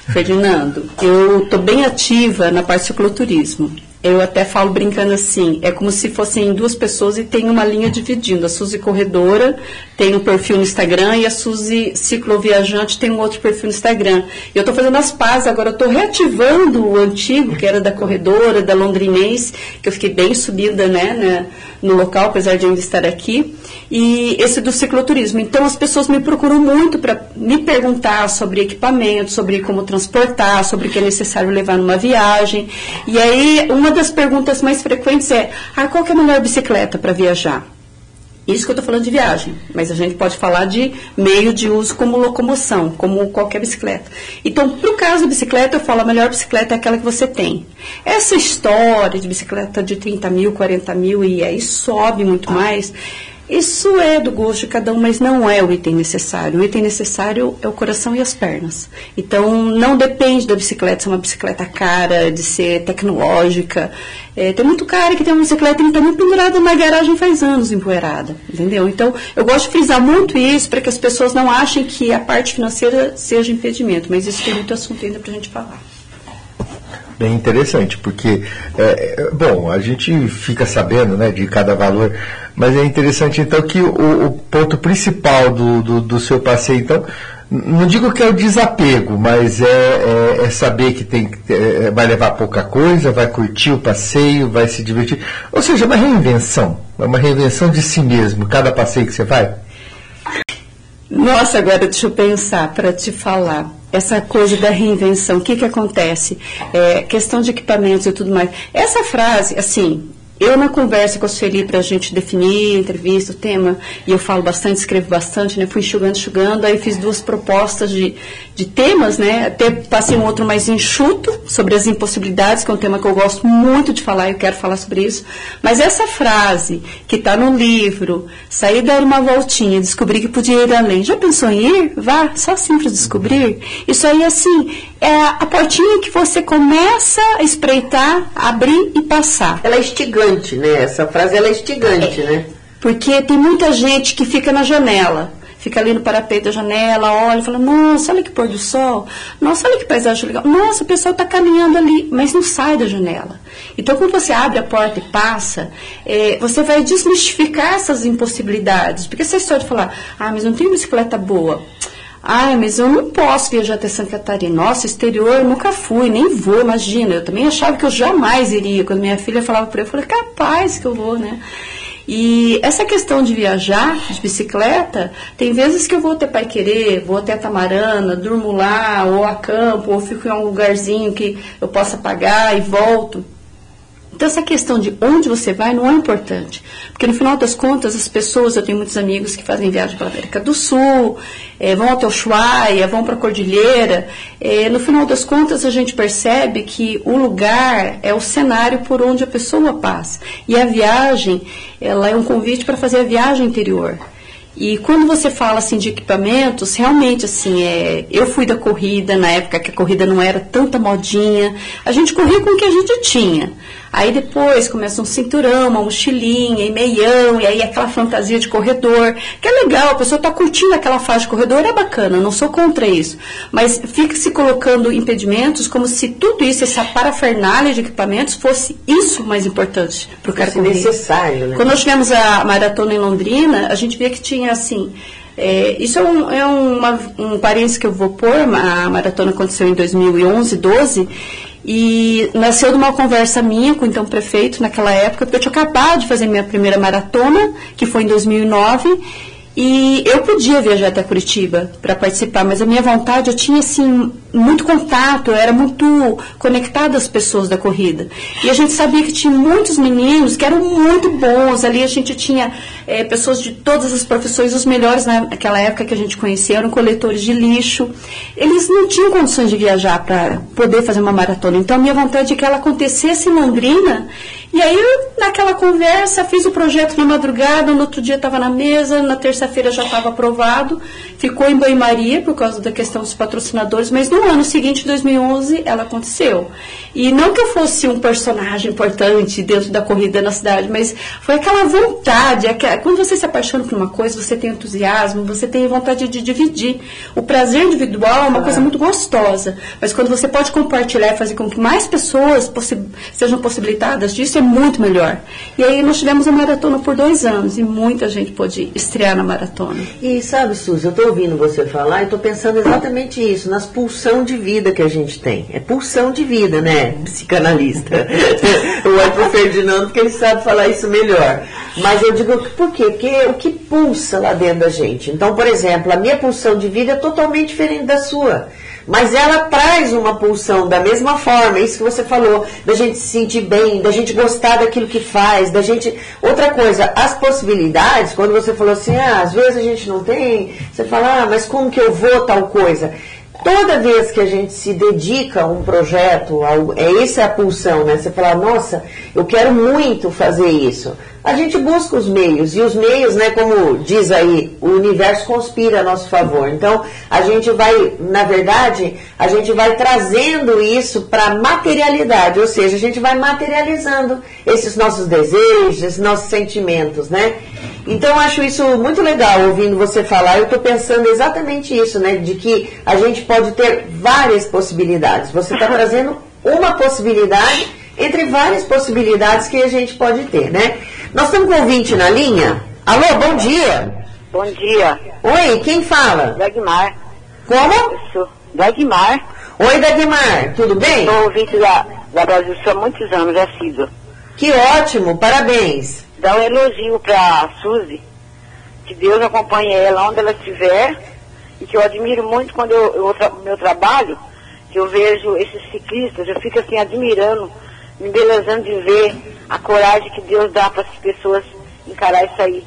Ferdinando, eu estou bem ativa na parte de cicloturismo. Eu até falo brincando assim, é como se fossem duas pessoas e tem uma linha dividindo. A Suzy Corredora tem um perfil no Instagram e a Suzy Cicloviajante tem um outro perfil no Instagram. Eu estou fazendo as pazes agora, estou reativando o antigo, que era da Corredora, da Londrinense, que eu fiquei bem subida né, né, no local, apesar de ainda estar aqui e esse do cicloturismo. Então as pessoas me procuram muito para me perguntar sobre equipamento, sobre como transportar, sobre o que é necessário levar numa viagem. E aí uma das perguntas mais frequentes é: ah, qual é a melhor bicicleta para viajar? Isso que eu estou falando de viagem, mas a gente pode falar de meio de uso como locomoção, como qualquer bicicleta. Então, para o caso da bicicleta, eu falo a melhor bicicleta é aquela que você tem. Essa história de bicicleta de 30 mil, 40 mil e aí sobe muito mais, isso é do gosto de cada um, mas não é o item necessário. O item necessário é o coração e as pernas. Então, não depende da bicicleta ser uma bicicleta cara, de ser tecnológica. É, tem muito cara que tem uma bicicleta que está pendurada na garagem faz anos, empoeirada. Entendeu? Então, eu gosto de frisar muito isso para que as pessoas não achem que a parte financeira seja impedimento. Mas isso tem muito assunto ainda para a gente falar bem interessante, porque, é, é, bom, a gente fica sabendo né, de cada valor, mas é interessante então que o, o ponto principal do, do, do, seu passeio, então, não digo que é o desapego, mas é, é, é saber que tem, é, vai levar pouca coisa, vai curtir o passeio, vai se divertir. Ou seja, é uma reinvenção, é uma reinvenção de si mesmo, cada passeio que você vai. Nossa, agora deixa eu pensar para te falar essa coisa da reinvenção. O que, que acontece? É, questão de equipamentos e tudo mais. Essa frase, assim, eu, na conversa com a Sueli, para a gente definir entrevista, o tema, e eu falo bastante, escrevo bastante, né? Fui enxugando, enxugando, aí fiz duas propostas de, de temas, né? Até passei um outro mais enxuto, sobre as impossibilidades, que é um tema que eu gosto muito de falar, eu quero falar sobre isso. Mas essa frase, que está no livro, sair dar uma voltinha, descobrir que podia ir além. Já pensou em ir? Vá, só para descobrir. Isso aí, assim, é a portinha que você começa a espreitar, abrir e passar. Ela é instigante, né? Essa frase ela é instigante, é, né? Porque tem muita gente que fica na janela fica ali no parapeito da janela, olha, fala, nossa, olha que pôr do sol, nossa, olha que paisagem legal, nossa, o pessoal está caminhando ali, mas não sai da janela. Então, quando você abre a porta e passa, é, você vai desmistificar essas impossibilidades, porque essa história de falar, ah, mas não tem bicicleta boa, ah, mas eu não posso viajar até Santa Catarina. Nossa, exterior eu nunca fui, nem vou, imagina. Eu também achava que eu jamais iria. Quando minha filha falava para eu, eu falei, capaz que eu vou, né? E essa questão de viajar de bicicleta, tem vezes que eu vou até Pai Querer, vou até Tamarana, durmo lá, ou a campo, ou fico em um lugarzinho que eu possa pagar e volto. Então, essa questão de onde você vai não é importante. Porque, no final das contas, as pessoas, eu tenho muitos amigos que fazem viagem para a América do Sul, é, vão até Ushuaia, vão para a Cordilheira. É, no final das contas, a gente percebe que o lugar é o cenário por onde a pessoa passa. E a viagem, ela é um convite para fazer a viagem interior. E quando você fala assim de equipamentos, realmente assim, é, eu fui da corrida na época que a corrida não era tanta modinha. A gente corria com o que a gente tinha. Aí depois começa um cinturão, uma mochilinha e meião, e aí aquela fantasia de corredor, que é legal, a pessoa está curtindo aquela fase de corredor, é bacana, não sou contra isso. Mas fica se colocando impedimentos como se tudo isso, essa parafernália de equipamentos, fosse isso mais importante para o cara correr. necessário, né? Quando nós tivemos a maratona em Londrina, a gente via que tinha assim. É, isso é, um, é uma, um parênteses que eu vou pôr, a maratona aconteceu em 2011, 12, e nasceu de uma conversa minha com o então prefeito naquela época, porque eu tinha acabado de fazer minha primeira maratona, que foi em 2009, e eu podia viajar até Curitiba para participar, mas a minha vontade, eu tinha assim muito contato, eu era muito conectada às pessoas da corrida. E a gente sabia que tinha muitos meninos que eram muito bons. Ali a gente tinha é, pessoas de todas as profissões, os melhores naquela época que a gente conhecia eram coletores de lixo. Eles não tinham condições de viajar para poder fazer uma maratona. Então a minha vontade é que ela acontecesse em Londrina E aí, naquela conversa, fiz o projeto na madrugada, no outro dia estava na mesa, na terça-feira já estava aprovado, ficou em banho-maria por causa da questão dos patrocinadores, mas no ano seguinte, 2011, ela aconteceu. E não que eu fosse um personagem importante dentro da corrida na cidade, mas foi aquela vontade, aquela, quando você se apaixona por uma coisa, você tem entusiasmo, você tem vontade de dividir. O prazer individual é uma coisa muito gostosa, mas quando você pode compartilhar e fazer com que mais pessoas possi sejam possibilitadas disso, é muito melhor. E aí nós tivemos a maratona por dois anos e muita gente pôde estrear na maratona. E sabe, Suzy, eu estou ouvindo você falar e estou pensando exatamente isso, nas pulsão de vida que a gente tem. É pulsão de vida, né, psicanalista? eu olho para o Ferdinando porque ele sabe falar isso melhor. Mas eu digo, por quê? Porque o que pulsa lá dentro da gente. Então, por exemplo, a minha pulsão de vida é totalmente diferente da sua mas ela traz uma pulsão da mesma forma, isso que você falou, da gente se sentir bem, da gente gostar daquilo que faz, da gente. Outra coisa, as possibilidades, quando você falou assim, ah, às vezes a gente não tem, você fala, ah, mas como que eu vou tal coisa? Toda vez que a gente se dedica a um projeto, é essa a pulsão, né? Você fala, nossa, eu quero muito fazer isso a gente busca os meios, e os meios, né, como diz aí, o universo conspira a nosso favor. Então, a gente vai, na verdade, a gente vai trazendo isso para materialidade, ou seja, a gente vai materializando esses nossos desejos, esses nossos sentimentos, né? Então, eu acho isso muito legal ouvindo você falar. Eu estou pensando exatamente isso, né? De que a gente pode ter várias possibilidades. Você está trazendo uma possibilidade entre várias possibilidades que a gente pode ter, né? Nós estamos com ouvinte na linha. Alô, bom dia. Bom dia. Oi, quem fala? Dagmar. Como? Isso. Dagmar. Oi, Dagmar, tudo bem? Sou ouvinte da, da Brasil há muitos anos, já sido. Que ótimo, parabéns. Dá um elogio para Suzy, que Deus acompanhe ela onde ela estiver, e que eu admiro muito quando eu, eu tra meu trabalho, que eu vejo esses ciclistas, eu fico assim admirando me embelezando de ver a coragem que Deus dá para as pessoas encarar isso aí,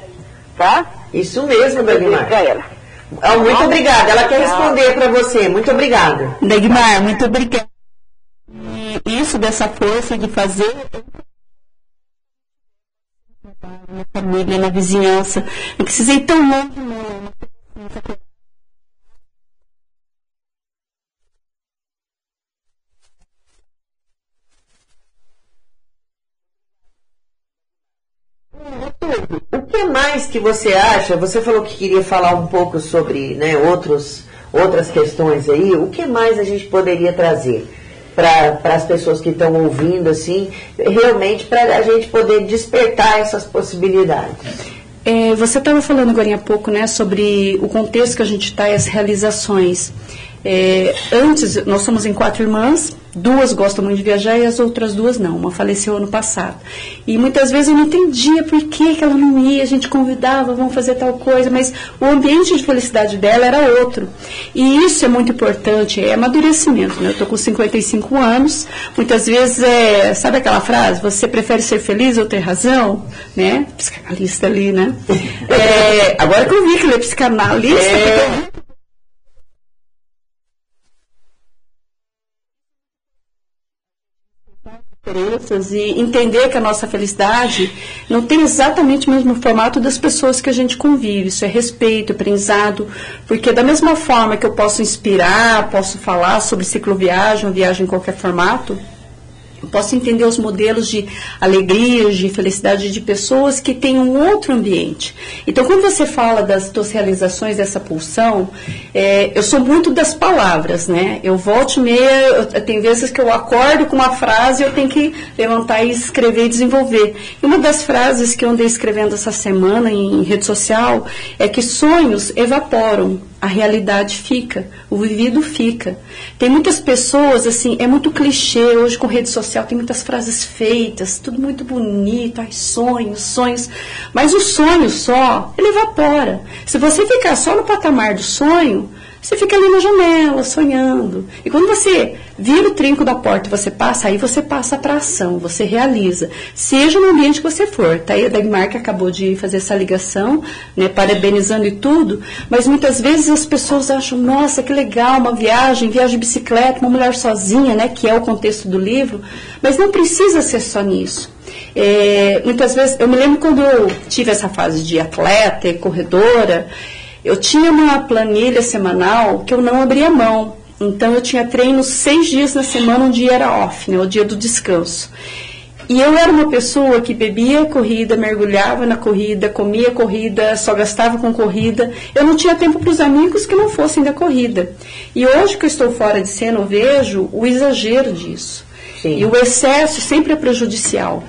tá? Isso mesmo, Dagmar. Para ela. Oh, muito obrigada. Ela quer responder para você. Muito obrigada. Dagmar, muito obrigada. Isso dessa força de fazer na família, na vizinhança. Não precisei tão longe, não. O que mais que você acha? Você falou que queria falar um pouco sobre né, outros, outras questões aí. O que mais a gente poderia trazer para as pessoas que estão ouvindo, assim, realmente para a gente poder despertar essas possibilidades? É, você estava falando agora há pouco né, sobre o contexto que a gente está e as realizações. É, antes, nós somos em quatro irmãs, duas gostam muito de viajar e as outras duas não. Uma faleceu ano passado. E muitas vezes eu não entendia por que, que ela não ia, a gente convidava, vamos fazer tal coisa, mas o ambiente de felicidade dela era outro. E isso é muito importante, é amadurecimento. Né? Eu estou com 55 anos, muitas vezes é, sabe aquela frase, você prefere ser feliz ou ter razão? Né? Psicanalista ali, né? É, agora que eu vi que ele é psicanalista, é. Diferenças e entender que a nossa felicidade não tem exatamente o mesmo formato das pessoas que a gente convive. Isso é respeito, aprendizado, porque da mesma forma que eu posso inspirar, posso falar sobre cicloviagem, viagem em qualquer formato, eu posso entender os modelos de alegria, de felicidade de pessoas que têm um outro ambiente. Então, quando você fala das suas realizações, dessa pulsão, é, eu sou muito das palavras, né? Eu volto meia, eu, tem vezes que eu acordo com uma frase e eu tenho que levantar e escrever e desenvolver. E uma das frases que eu andei escrevendo essa semana em rede social é que sonhos evaporam, a realidade fica, o vivido fica. Tem muitas pessoas, assim, é muito clichê hoje com rede social, tem muitas frases feitas, tudo muito bonito, ai, sonhos, sonhos. Mas o sonho só, ele evapora. Se você ficar só no patamar do sonho, você fica ali na janela, sonhando. E quando você vira o trinco da porta e você passa, aí você passa para ação, você realiza. Seja no ambiente que você for. Tá aí a Dagmar que acabou de fazer essa ligação, né, parabenizando e tudo, mas muitas vezes as pessoas acham, nossa, que legal, uma viagem, viagem de bicicleta, uma mulher sozinha, né, que é o contexto do livro, mas não precisa ser só nisso. É, muitas vezes, eu me lembro quando eu tive essa fase de atleta e corredora, eu tinha uma planilha semanal que eu não abria mão. Então eu tinha treino seis dias na semana, um dia era off, né, o dia do descanso. E eu era uma pessoa que bebia corrida, mergulhava na corrida, comia corrida, só gastava com corrida. Eu não tinha tempo para os amigos que não fossem da corrida. E hoje que eu estou fora de cena, eu vejo o exagero disso. Sim. E o excesso sempre é prejudicial.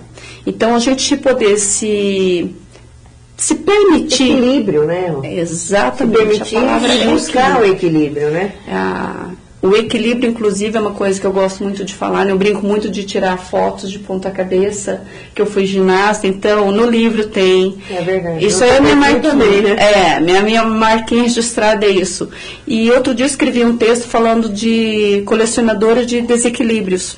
Então a gente poder se se permitir. Equilíbrio, né? Exatamente. Se permitir é buscar o equilíbrio, né? Ah, o equilíbrio, inclusive, é uma coisa que eu gosto muito de falar. Né? Eu brinco muito de tirar fotos de ponta-cabeça, que eu fui ginasta, então no livro tem. É verdade. Isso aí é minha marquinha. É, minha, minha marquinha registrada é isso. E outro dia eu escrevi um texto falando de colecionadora de desequilíbrios.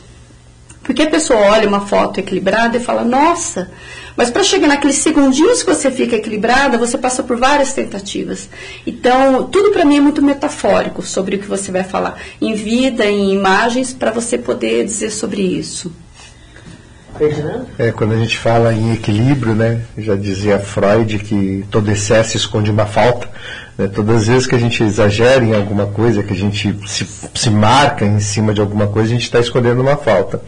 Porque a pessoa olha uma foto equilibrada e fala, nossa, mas para chegar naqueles segundinhos que você fica equilibrada, você passa por várias tentativas. Então, tudo para mim é muito metafórico sobre o que você vai falar, em vida, em imagens, para você poder dizer sobre isso. É, quando a gente fala em equilíbrio, né, já dizia Freud que todo excesso esconde uma falta. Né, todas as vezes que a gente exagera em alguma coisa, que a gente se, se marca em cima de alguma coisa, a gente está escondendo uma falta.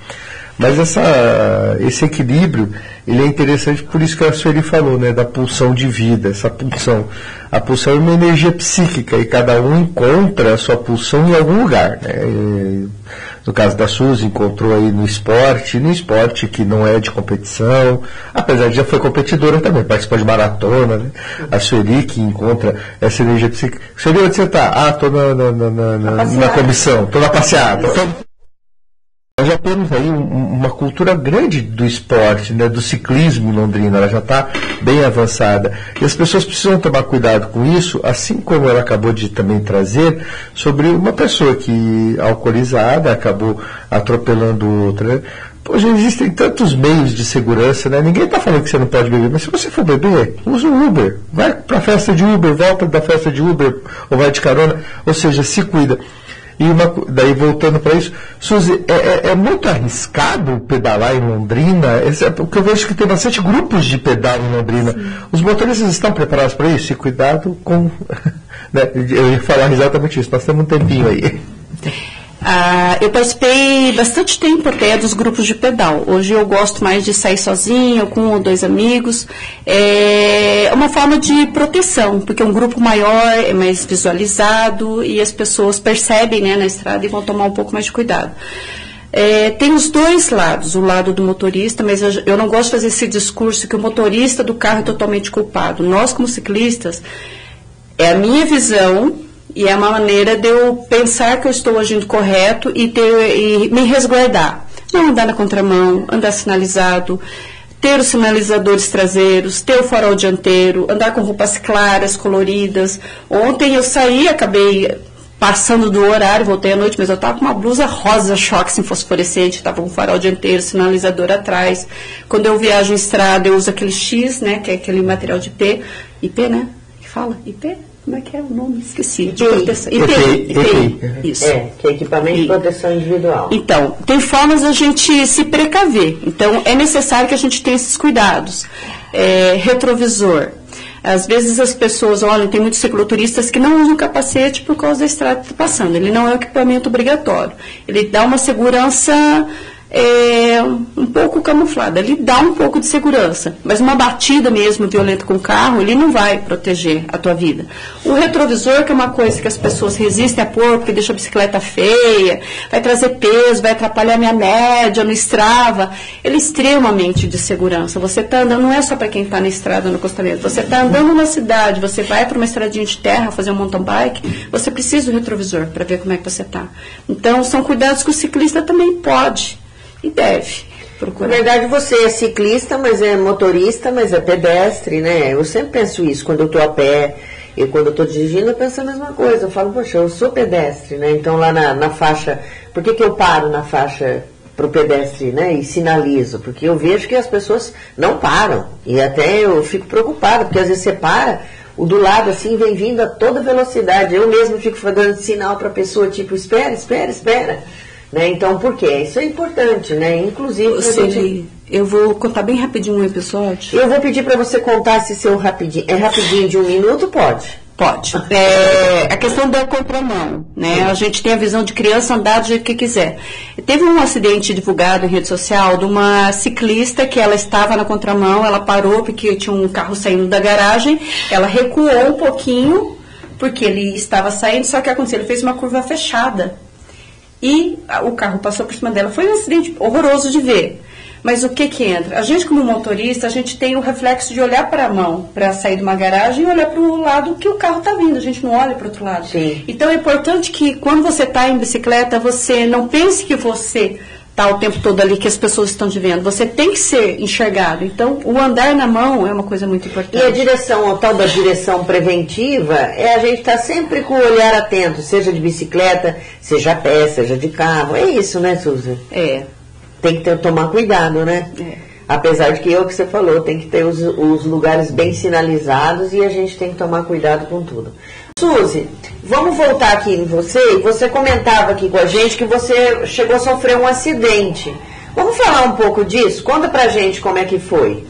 Mas essa, esse equilíbrio, ele é interessante por isso que a Sueli falou, né, da pulsão de vida, essa pulsão. A pulsão é uma energia psíquica e cada um encontra a sua pulsão em algum lugar. Né? No caso da Suzy, encontrou aí no esporte, no esporte que não é de competição, apesar de já foi competidora também, participou de maratona, né? A Sueli que encontra essa energia psíquica. Sueli, onde você está? Ah, estou na, na, na, na, na comissão, estou na passeada. Tô... Nós já temos aí um, uma cultura grande do esporte, né, do ciclismo em Londrina, ela já está bem avançada. E as pessoas precisam tomar cuidado com isso, assim como ela acabou de também trazer, sobre uma pessoa que, alcoolizada, acabou atropelando outra. Né? Hoje existem tantos meios de segurança, né? Ninguém está falando que você não pode beber, mas se você for beber, use o Uber. Vai para a festa de Uber, volta da festa de Uber, ou vai de carona, ou seja, se cuida. E uma, daí voltando para isso, Suzy, é, é, é, muito arriscado pedalar em Londrina? Esse, é, porque eu vejo que tem bastante grupos de pedal em Londrina. Sim. Os motoristas estão preparados para isso? E cuidado com. né, eu ia falar exatamente isso, nós temos um tempinho aí. Ah, eu participei bastante tempo até dos grupos de pedal. Hoje eu gosto mais de sair sozinho, com um ou dois amigos. É uma forma de proteção, porque um grupo maior é mais visualizado e as pessoas percebem né, na estrada e vão tomar um pouco mais de cuidado. É, tem os dois lados, o lado do motorista, mas eu, eu não gosto de fazer esse discurso que o motorista do carro é totalmente culpado. Nós, como ciclistas, é a minha visão e é uma maneira de eu pensar que eu estou agindo correto e, ter, e me resguardar. Não andar na contramão, andar sinalizado, ter os sinalizadores traseiros, ter o farol dianteiro, andar com roupas claras, coloridas. Ontem eu saí, acabei passando do horário, voltei à noite, mas eu estava com uma blusa rosa choque sem fosforescente, estava com um farol dianteiro, sinalizador atrás. Quando eu viajo em estrada, eu uso aquele X, né, que é aquele material de IP, IP, né, que fala, IP? Como é que é o nome? Esqueci. De proteção. EPI. EPI. Isso. É, que é equipamento de proteção individual. Então, tem formas da gente se precaver. Então, é necessário que a gente tenha esses cuidados. É, retrovisor. Às vezes as pessoas olham, tem muitos cicloturistas que não usam capacete por causa da estrada que está passando. Ele não é um equipamento obrigatório. Ele dá uma segurança é, um pouco camuflada. Ele dá um pouco de segurança, mas uma batida mesmo violenta com o carro, ele não vai proteger a tua vida. O retrovisor, que é uma coisa que as pessoas resistem a pôr, porque deixa a bicicleta feia, vai trazer peso, vai atrapalhar minha média no Strava, ele é extremamente de segurança. Você está andando, não é só para quem está na estrada, no acostamento, você está andando na cidade, você vai para uma estradinha de terra fazer um mountain bike, você precisa do retrovisor para ver como é que você está. Então, são cuidados que o ciclista também pode e deve. Procurar. Na verdade, você é ciclista, mas é motorista, mas é pedestre, né? Eu sempre penso isso quando eu estou a pé e quando eu estou dirigindo, eu penso a mesma coisa. Eu falo, poxa, eu sou pedestre, né? Então lá na, na faixa, por que, que eu paro na faixa para o pedestre, né? E sinalizo? Porque eu vejo que as pessoas não param. E até eu fico preocupada, porque às vezes você para, o do lado assim vem vindo a toda velocidade. Eu mesmo fico dando sinal para a pessoa, tipo, espera, espera, espera. Né? Então, por quê? Isso é importante, né? Inclusive, gente... Eu vou contar bem rapidinho um episódio. Eu vou pedir para você contar se seu rapidinho. É rapidinho de um minuto? Pode. Pode. É, a questão da contramão, né? A gente tem a visão de criança andar do jeito que quiser. Teve um acidente divulgado em rede social de uma ciclista que ela estava na contramão, ela parou porque tinha um carro saindo da garagem, ela recuou um pouquinho porque ele estava saindo, só que aconteceu, ele fez uma curva fechada e o carro passou por cima dela. Foi um acidente horroroso de ver. Mas o que que entra? A gente como motorista, a gente tem o reflexo de olhar para a mão, para sair de uma garagem e olhar para o lado que o carro está vindo. A gente não olha para o outro lado. Sim. Então é importante que quando você está em bicicleta, você não pense que você está o tempo todo ali que as pessoas estão te vendo. Você tem que ser enxergado. Então, o andar na mão é uma coisa muito importante. E a direção, a tal da direção preventiva, é a gente estar sempre com o olhar atento, seja de bicicleta, seja a pé, seja de carro. É isso, né, Suzy? É. Tem que ter, tomar cuidado, né? É. Apesar de que é o que você falou, tem que ter os, os lugares bem sinalizados e a gente tem que tomar cuidado com tudo. Suzy, vamos voltar aqui em você. Você comentava aqui com a gente que você chegou a sofrer um acidente. Vamos falar um pouco disso? Conta pra gente como é que foi.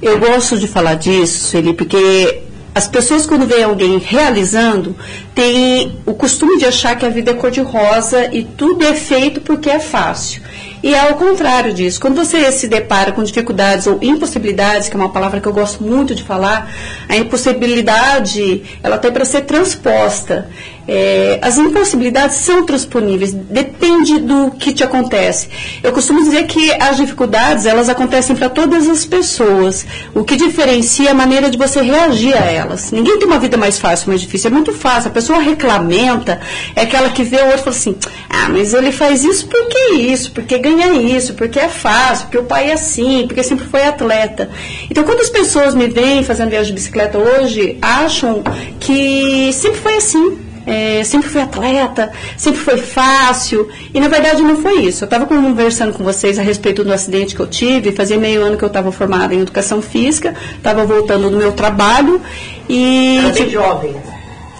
Eu gosto de falar disso, Sueli, porque as pessoas quando veem alguém realizando, têm o costume de achar que a vida é cor-de-rosa e tudo é feito porque é fácil. E é ao contrário disso. Quando você se depara com dificuldades ou impossibilidades, que é uma palavra que eu gosto muito de falar, a impossibilidade ela tem para ser transposta. É, as impossibilidades são transponíveis, depende do que te acontece. Eu costumo dizer que as dificuldades elas acontecem para todas as pessoas. O que diferencia é a maneira de você reagir a elas. Ninguém tem uma vida mais fácil, mais difícil. É muito fácil. A pessoa reclamenta, é aquela que vê o outro e fala assim: ah, mas ele faz isso porque isso, porque ganha isso, porque é fácil, porque o pai é assim, porque sempre foi atleta. Então, quando as pessoas me veem fazendo viagem de bicicleta hoje, acham que sempre foi assim é, sempre fui atleta, sempre foi fácil. E na verdade não foi isso. Eu estava conversando com vocês a respeito do acidente que eu tive, fazia meio ano que eu estava formada em educação física, estava voltando do meu trabalho e. Era bem jovem.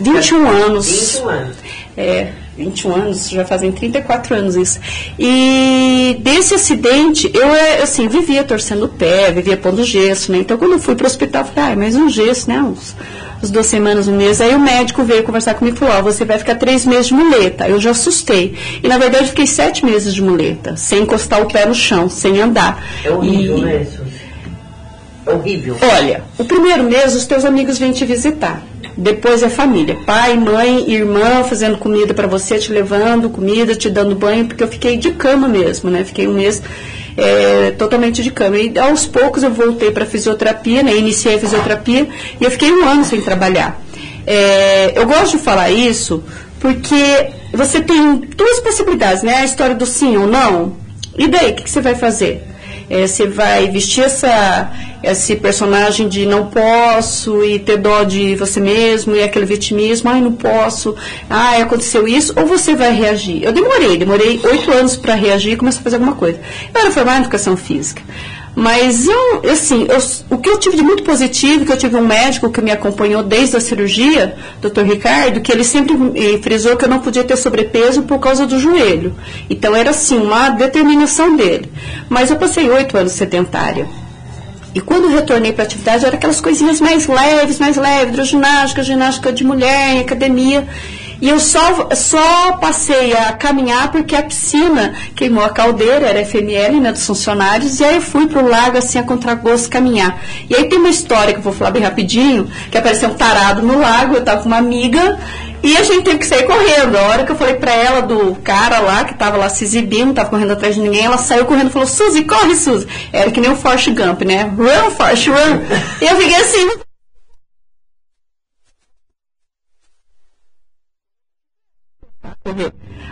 21 anos. 21 anos. É, 21 anos, já fazem 34 anos isso. E desse acidente, eu é, assim, vivia torcendo o pé, vivia pondo gesso, né? Então quando eu fui para o hospital, eu falei, ah, mais um gesso, né? Uns, uns duas semanas, um mês. Aí o médico veio conversar comigo e falou, ó, você vai ficar três meses de muleta. Eu já assustei. E na verdade eu fiquei sete meses de muleta, sem encostar o pé no chão, sem andar. É horrível, E- né? Horrível. Olha, o primeiro mês os teus amigos vêm te visitar. Depois é família, pai, mãe, irmã fazendo comida para você, te levando comida, te dando banho, porque eu fiquei de cama mesmo, né? Fiquei um mês é, totalmente de cama. E aos poucos eu voltei para fisioterapia, né? Iniciei a fisioterapia e eu fiquei um ano sem trabalhar. É, eu gosto de falar isso porque você tem duas possibilidades, né? A história do sim ou não. E daí, o que, que você vai fazer? É, você vai vestir essa, esse personagem de não posso e ter dó de você mesmo e aquele vitimismo, ai não posso, ai aconteceu isso, ou você vai reagir. Eu demorei, demorei oito anos para reagir e começar a fazer alguma coisa. Eu era formada em educação física. Mas eu, assim, eu- o que eu tive de muito positivo, que eu tive um médico que me acompanhou desde a cirurgia, Dr. Ricardo, que ele sempre frisou que eu não podia ter sobrepeso por causa do joelho. Então era assim, uma determinação dele. Mas eu passei oito anos sedentária. E quando retornei para a atividade, era aquelas coisinhas mais leves, mais leves, hidroginástica, ginástica de mulher, em academia. E eu só, só passei a caminhar porque a piscina queimou a caldeira, era FML, né, dos funcionários, e aí eu fui pro lago, assim, a contragosto caminhar. E aí tem uma história que eu vou falar bem rapidinho, que apareceu um tarado no lago, eu tava com uma amiga, e a gente teve que sair correndo. A hora que eu falei pra ela do cara lá, que tava lá se exibindo, tava correndo atrás de ninguém, ela saiu correndo e falou, Suzy, corre, Suzy. Era que nem o Forrest Gump, né? Run, Forrest, run. e eu fiquei assim...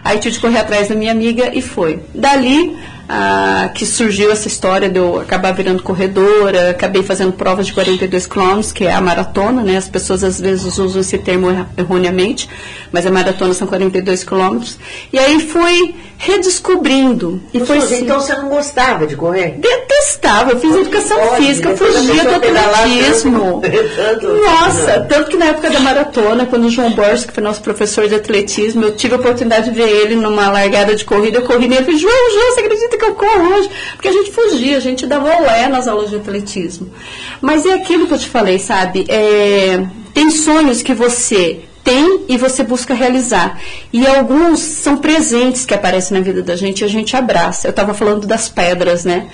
Aí tive que correr atrás da minha amiga e foi. Dali ah, que surgiu essa história de eu acabar virando corredora, acabei fazendo provas de 42 quilômetros, que é a maratona, né? As pessoas às vezes usam esse termo erroneamente, mas a maratona são 42 quilômetros. E aí fui redescobrindo. E foi Suzy, assim, então você não gostava de correr? detestava. eu fiz educação Pode, física, fugia do atletismo. tanto- Nossa, tanto que na época da maratona, quando o João Borges, que foi nosso professor de atletismo, eu tive a oportunidade de ver ele numa largada de corrida, eu corri nele e falei, João, João, você acredita que eu corro hoje? Porque a gente fugia, a gente dava olé nas aulas de atletismo. Mas é aquilo que eu te falei, sabe? É, tem sonhos que você tem e você busca realizar. E alguns são presentes que aparecem na vida da gente e a gente abraça. Eu estava falando das pedras, né?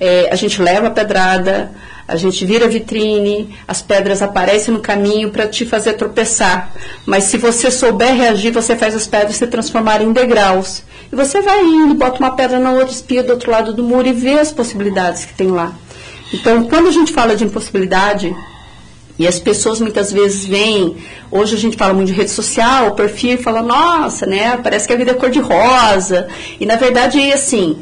É, a gente leva a pedrada, a gente vira vitrine, as pedras aparecem no caminho para te fazer tropeçar. Mas se você souber reagir, você faz as pedras se transformarem em degraus. E você vai indo, bota uma pedra na outra, espia do outro lado do muro e vê as possibilidades que tem lá. Então, quando a gente fala de impossibilidade, e as pessoas muitas vezes veem, hoje a gente fala muito de rede social, o perfil fala, nossa, né, parece que a vida é cor-de-rosa. E na verdade, assim,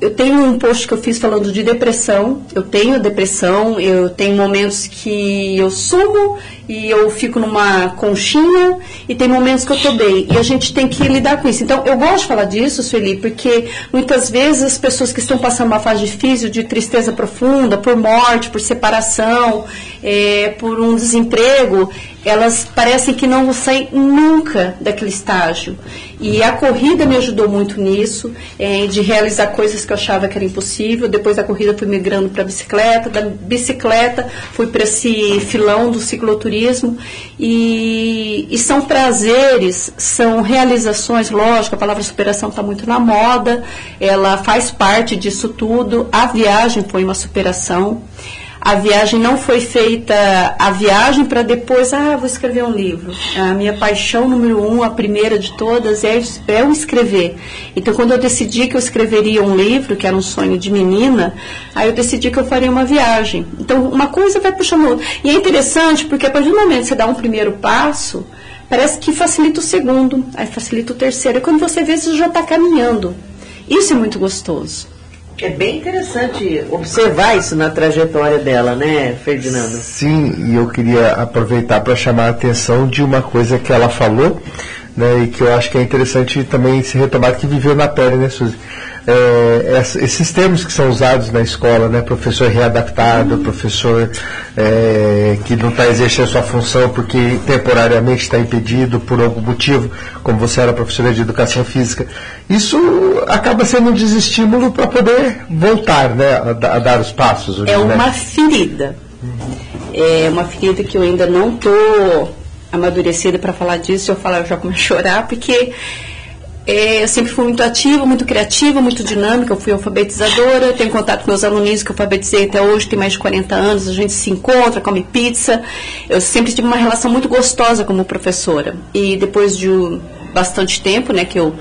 eu tenho um post que eu fiz falando de depressão. Eu tenho depressão, eu tenho momentos que eu sumo e eu fico numa conchinha e tem momentos que eu tô bem. E a gente tem que lidar com isso. Então, eu gosto de falar disso, Sueli, porque muitas vezes as pessoas que estão passando uma fase difícil, de tristeza profunda, por morte, por separação, é, por um desemprego, elas parecem que não sair nunca daquele estágio. E a corrida me ajudou muito nisso, é, de realizar coisas que eu achava que era impossível. Depois da corrida fui migrando para a bicicleta, da bicicleta fui para esse filão do cicloturismo. E, e são prazeres, são realizações, lógico, a palavra superação está muito na moda, ela faz parte disso tudo. A viagem foi uma superação. A viagem não foi feita a viagem para depois, ah, vou escrever um livro. A minha paixão número um, a primeira de todas, é, é o escrever. Então, quando eu decidi que eu escreveria um livro, que era um sonho de menina, aí eu decidi que eu faria uma viagem. Então, uma coisa vai puxando outra. E é interessante porque a partir do momento que você dá um primeiro passo, parece que facilita o segundo, aí facilita o terceiro. E quando você vê, você já está caminhando. Isso é muito gostoso. É bem interessante observar isso na trajetória dela, né, Ferdinando? Sim, e eu queria aproveitar para chamar a atenção de uma coisa que ela falou, né, e que eu acho que é interessante também se retomar, que viveu na pele, né, Suzy? É, esses termos que são usados na escola, né, professor readaptado, professor é, que não está exercendo sua função porque temporariamente está impedido por algum motivo, como você era professora de educação física, isso acaba sendo um desestímulo para poder voltar, né, a, a dar os passos. É né? uma ferida. É uma ferida que eu ainda não estou amadurecida para falar disso. Se eu falar, eu já começo a chorar, porque eu sempre fui muito ativa, muito criativa, muito dinâmica. Eu fui alfabetizadora, tenho contato com meus alunos que eu alfabetizei até hoje, tem mais de 40 anos. A gente se encontra, come pizza. Eu sempre tive uma relação muito gostosa como professora. E depois de bastante tempo, né, que eu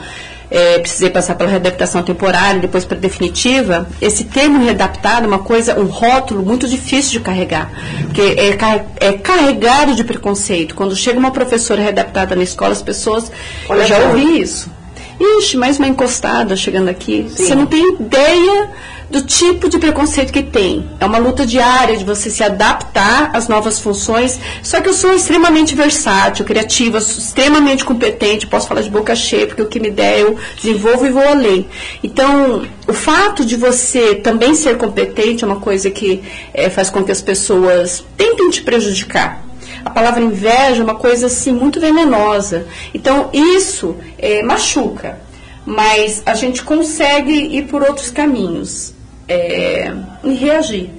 é, precisei passar pela readaptação temporária, depois para definitiva, esse termo readaptado é uma coisa, um rótulo muito difícil de carregar, porque é, é carregado de preconceito. Quando chega uma professora readaptada na escola, as pessoas, Olha eu já ouvi isso. Ixi, mais uma encostada chegando aqui. Você não tem ideia do tipo de preconceito que tem. É uma luta diária de você se adaptar às novas funções. Só que eu sou extremamente versátil, criativa, extremamente competente, posso falar de boca cheia, porque o que me der eu desenvolvo e vou além. Então, o fato de você também ser competente é uma coisa que eh, faz com que as pessoas tentem te prejudicar. A palavra inveja é uma coisa assim muito venenosa. Então isso eh, machuca, mas a gente consegue ir por outros caminhos eh, e reagir,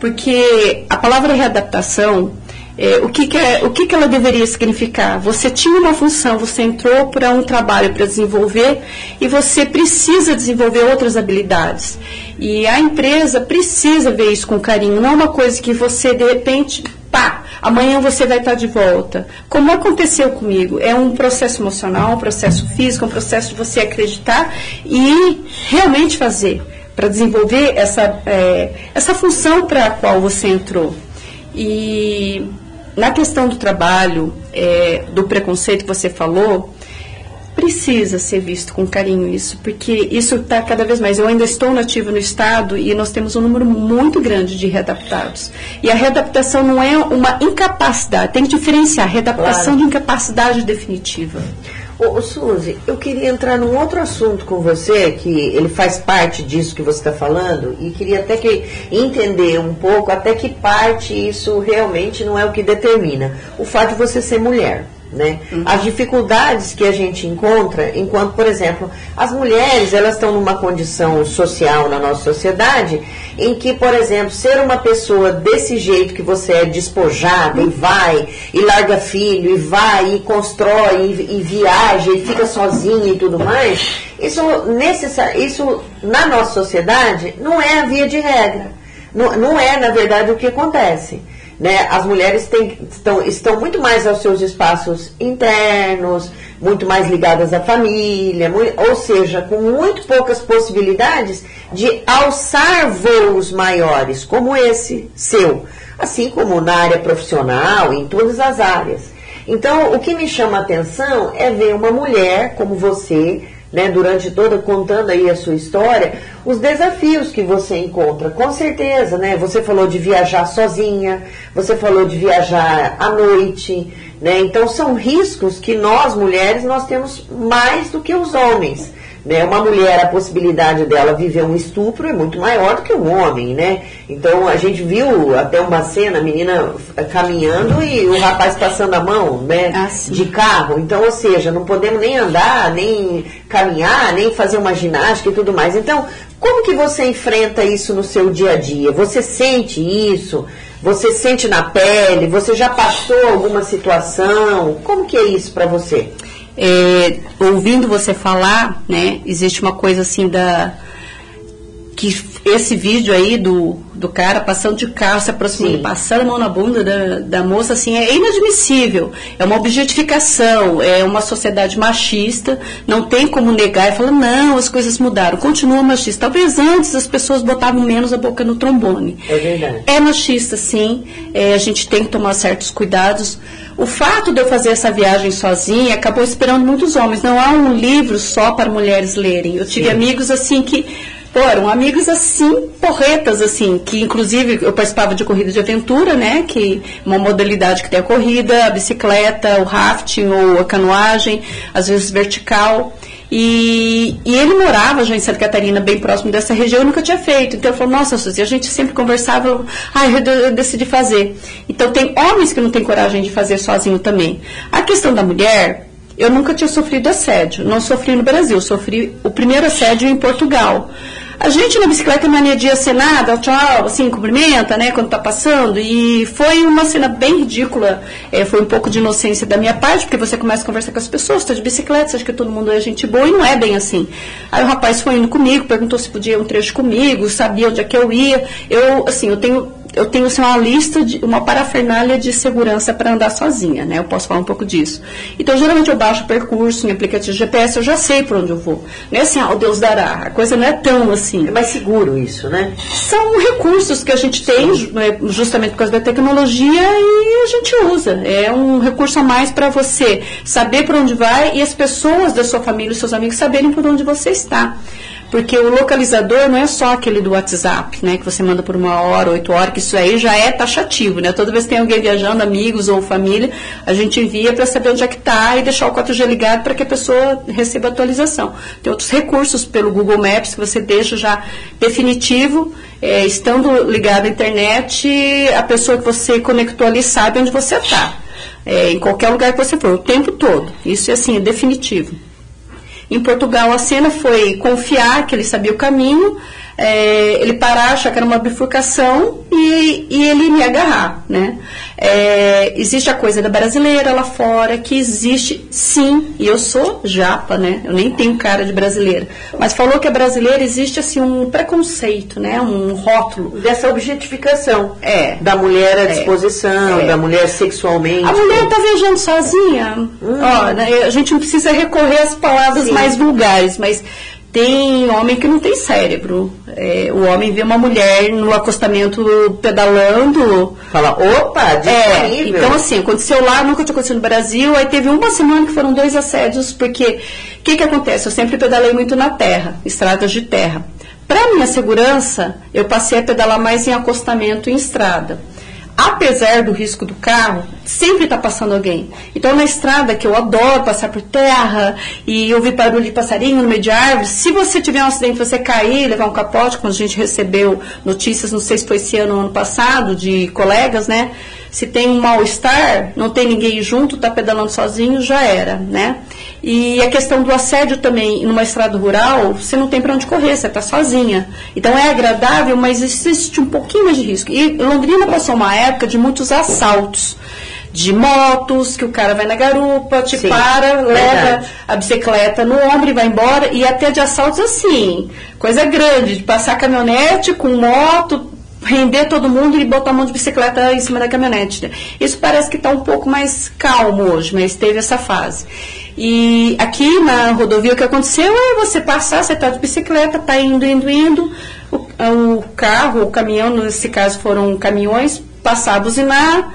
porque a palavra readaptação eh, o que, que é, o que, que ela deveria significar? Você tinha uma função, você entrou para um trabalho para desenvolver e você precisa desenvolver outras habilidades. E a empresa precisa ver isso com carinho, não é uma coisa que você de repente pá, amanhã você vai estar de volta. Como aconteceu comigo, é um processo emocional, um processo físico, um processo de você acreditar e realmente fazer para desenvolver essa, é, essa função para a qual você entrou. E na questão do trabalho, é, do preconceito que você falou, precisa ser visto com carinho isso, porque isso está cada vez mais. Eu ainda estou nativa no Estado e nós temos um número muito grande de readaptados. E a readaptação não é uma incapacidade, tem que diferenciar readaptação Claro. de incapacidade definitiva. Ô, ô, Suzy, eu queria entrar num outro assunto com você, que ele faz parte disso que você está falando, e queria até que entender um pouco até que parte isso realmente não é o que determina. O fato de você ser mulher. Né? Uhum. As dificuldades que a gente encontra, enquanto, por exemplo, as mulheres elas estão numa condição social na nossa sociedade em que, por exemplo, ser uma pessoa desse jeito que você é despojada e vai e larga filho e vai e constrói e, e viaja e fica sozinha e tudo mais, isso, necessar, isso na nossa sociedade não é a via de regra. Não, não é, na verdade, o que acontece. Né? As mulheres têm, estão, estão muito mais aos seus espaços internos, muito mais ligadas à família, muito, ou seja, com muito poucas possibilidades de alçar voos maiores, como esse seu, assim como na área profissional, em todas as áreas. Então, o que me chama a atenção é ver uma mulher como você, né, durante toda, contando aí a sua história, os desafios que você encontra, com certeza, né? Você falou de viajar sozinha, você falou de viajar à noite, né? Então são riscos que nós mulheres nós temos mais do que os homens. Né? Uma mulher, a possibilidade dela viver um estupro é muito maior do que um homem, né? Então a gente viu até uma cena, a menina caminhando e o rapaz passando a mão, né? Ah, de carro. Então, ou seja, não podemos nem andar, nem caminhar, nem fazer uma ginástica e tudo mais. Então, como que você enfrenta isso no seu dia a dia? Você sente isso? Você sente na pele? Você já passou alguma situação? Como que é isso para você? É, ouvindo você falar, né, existe uma coisa assim da que esse vídeo aí do, do cara passando de carro, se aproximando, Sim. passando a mão na bunda da, da moça, assim, é inadmissível. É uma objetificação, é uma sociedade machista, não tem como negar e falar, não, as coisas mudaram, continua machista. Talvez antes as pessoas botavam menos a boca no trombone. É verdade. É machista, sim, é, a gente tem que tomar certos cuidados. O fato de eu fazer essa viagem sozinha acabou esperando muitos homens. Não há um livro só para mulheres lerem. Eu tive Sim. amigos assim que foram amigos assim, porretas, assim, que inclusive eu participava de corrida de aventura, né? Que uma modalidade que tem a corrida, a bicicleta, o rafting ou a canoagem, às vezes vertical. E, e, ele morava já em Santa Catarina, bem próximo dessa região, eu nunca tinha feito. Então ele falou, nossa, Suzy, a gente sempre conversava, ah, eu, eu decidi fazer. Então tem homens que não têm coragem de fazer sozinho também. A questão da mulher, eu nunca tinha sofrido assédio. Não sofri no Brasil, sofri o primeiro assédio em Portugal. A gente na bicicleta mania de acenada, tchau, assim, cumprimenta, né, quando tá passando. E foi uma cena bem ridícula. É, foi um pouco de inocência da minha parte, porque você começa a conversar com as pessoas, tá de bicicleta, você acha que todo mundo é gente boa, e não é bem assim. Aí o rapaz foi indo comigo, perguntou se podia um trecho comigo, sabia onde é que eu ia. Eu, assim, eu tenho eu tenho assim, uma lista, de uma parafernália de segurança para andar sozinha, né? Eu posso falar um pouco disso. Então, geralmente eu baixo o percurso em aplicativo de GPS, eu já sei para onde eu vou. Não é assim, ah, o Deus dará. A coisa não é tão assim. É mais seguro isso, né? São recursos que a gente tem, né, justamente por causa da tecnologia, e a gente usa. É um recurso a mais para você saber para onde vai e as pessoas da sua família, os seus amigos, saberem por onde você está. Porque o localizador não é só aquele do WhatsApp, né? Que você manda por uma hora, oito horas, que isso aí já é taxativo, né? Toda vez que tem alguém viajando, amigos ou família, a gente envia para saber onde é que está e deixar o 4G ligado para que a pessoa receba atualização. Tem outros recursos pelo Google Maps que você deixa já definitivo, é, estando ligado à internet, a pessoa que você conectou ali sabe onde você está. É, em qualquer lugar que você for, o tempo todo. Isso é assim, é definitivo. Em Portugal, a cena foi confiar que ele sabia o caminho, é, ele parar, achar que era uma bifurcação e, e ele me agarrar, né? É, existe a coisa da brasileira lá fora, que existe sim, e eu sou japa, né? Eu nem tenho cara de brasileira. Mas falou que a brasileira existe assim um preconceito, né? Um rótulo. Dessa objetificação. É. Da mulher à é. disposição, é. da mulher sexualmente. A mulher está viajando sozinha. Hum. Ó, né, a gente não precisa recorrer às palavras sim. mais vulgares, mas tem homem que não tem cérebro. É, o homem vê uma mulher no acostamento pedalando. Fala, opa, é, Então, assim, aconteceu lá, nunca tinha acontecido no Brasil. Aí teve uma semana que foram dois assédios, porque o que, que acontece? Eu sempre pedalei muito na terra, estradas de terra. Para minha segurança, eu passei a pedalar mais em acostamento em estrada. Apesar do risco do carro, sempre está passando alguém. Então, na estrada, que eu adoro passar por terra e ouvir barulho de passarinho no meio de árvores, se você tiver um acidente, você cair, levar um capote, como a gente recebeu notícias, não sei se foi esse ano ou ano passado, de colegas, né? Se tem um mal-estar, não tem ninguém junto, está pedalando sozinho, já era, né? E a questão do assédio também, numa estrada rural, você não tem para onde correr, você está sozinha. Então é agradável, mas existe um pouquinho mais de risco. E Londrina passou uma época de muitos assaltos de motos, que o cara vai na garupa, te Sim, para, leva verdade. a bicicleta no ombro e vai embora, e até de assaltos assim, coisa grande, de passar caminhonete com moto, render todo mundo e botar a mão de bicicleta em cima da caminhonete. Isso parece que está um pouco mais calmo hoje, mas teve essa fase. E aqui na rodovia o que aconteceu é você passar, você está de bicicleta, está indo, indo, indo, o, o carro, o caminhão, nesse caso foram caminhões, passar, buzinar,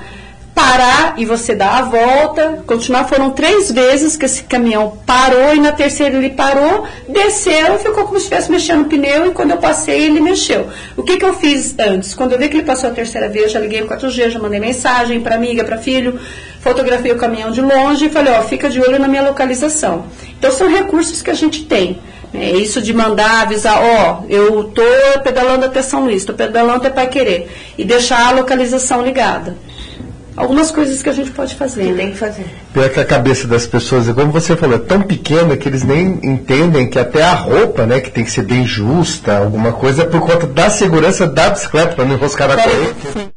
parar e você dar a volta, continuar. Foram três vezes que esse caminhão parou e na terceira ele parou, desceu ficou como se estivesse mexendo o pneu e quando eu passei ele mexeu. O que, que eu fiz antes? Quando eu vi que ele passou a terceira vez, já liguei o 4G, já mandei mensagem para amiga, para filho, fotografei o caminhão de longe e falei, ó, fica de olho na minha localização. Então são recursos que a gente tem. É isso de mandar, avisar, ó, eu tô pedalando até São Luís, tô pedalando até Pai Querer. E deixar a localização ligada algumas coisas que a gente pode fazer. Que tem que fazer. Pior que a cabeça das pessoas, como você falou, é tão pequena que eles nem entendem que até a roupa, né, que tem que ser bem justa, alguma coisa, é por conta da segurança da bicicleta, para não enroscar na corrente.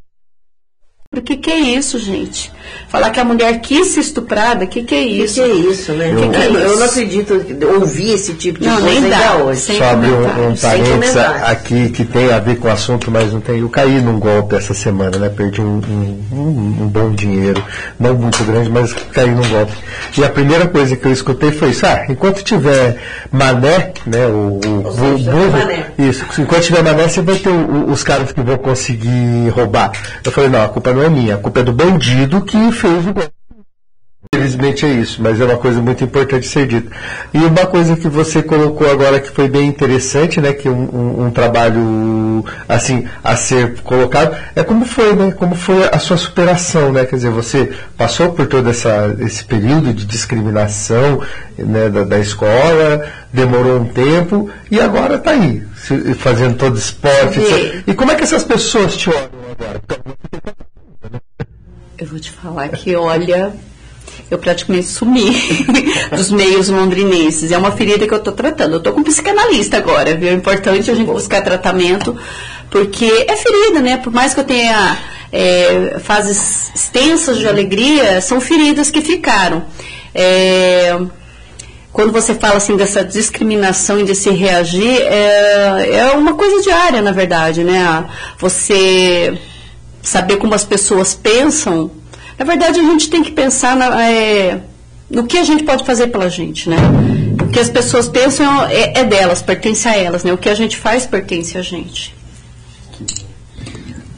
O que, que é isso, gente? Falar que a mulher quis ser estuprada, o que, que é isso? O que, que é isso, né? Que que é eu, eu isso? não acredito ouvir esse tipo de Não, coisa nem dá. ainda hoje. Sem Só abrir um, um parênteses aqui que tem a ver com o assunto, mas não tem. Eu caí num golpe essa semana, né? Perdi um, um- um- bom dinheiro, não muito grande, mas caí num golpe. E a primeira coisa que eu escutei foi isso: ah, enquanto tiver mané, né? O, o burro, isso, enquanto tiver mané, você vai ter o- o- os caras que vão conseguir roubar. Eu falei, não, a culpa não é minha, a culpa é do bandido que fez o golpe. Infelizmente é isso, mas é uma coisa muito importante ser dita. E uma coisa que você colocou agora que foi bem interessante, né, que um, um- um trabalho assim a ser colocado, é como foi, né, como foi a sua superação, né, quer dizer, você passou por todo essa, esse período de discriminação, né, da, da escola, demorou um tempo e agora está aí, fazendo todo esporte. Etc. E como é que essas pessoas te olham agora? Eu vou te falar que, olha, eu praticamente sumi dos meios londrinenses. É uma ferida que eu estou tratando. Eu estou com um psicanalista agora, viu? É importante a gente buscar tratamento, porque é ferida, né? Por mais que eu tenha é, fases extensas de alegria, são feridas que ficaram. É, quando você fala assim dessa discriminação e de se reagir, é, é uma coisa diária, na verdade, né? Você saber como as pessoas pensam, na verdade a gente tem que pensar na- é, no que a gente pode fazer pela gente, né? O que as pessoas pensam é, é delas, pertence a elas, né? O que a gente faz pertence a gente.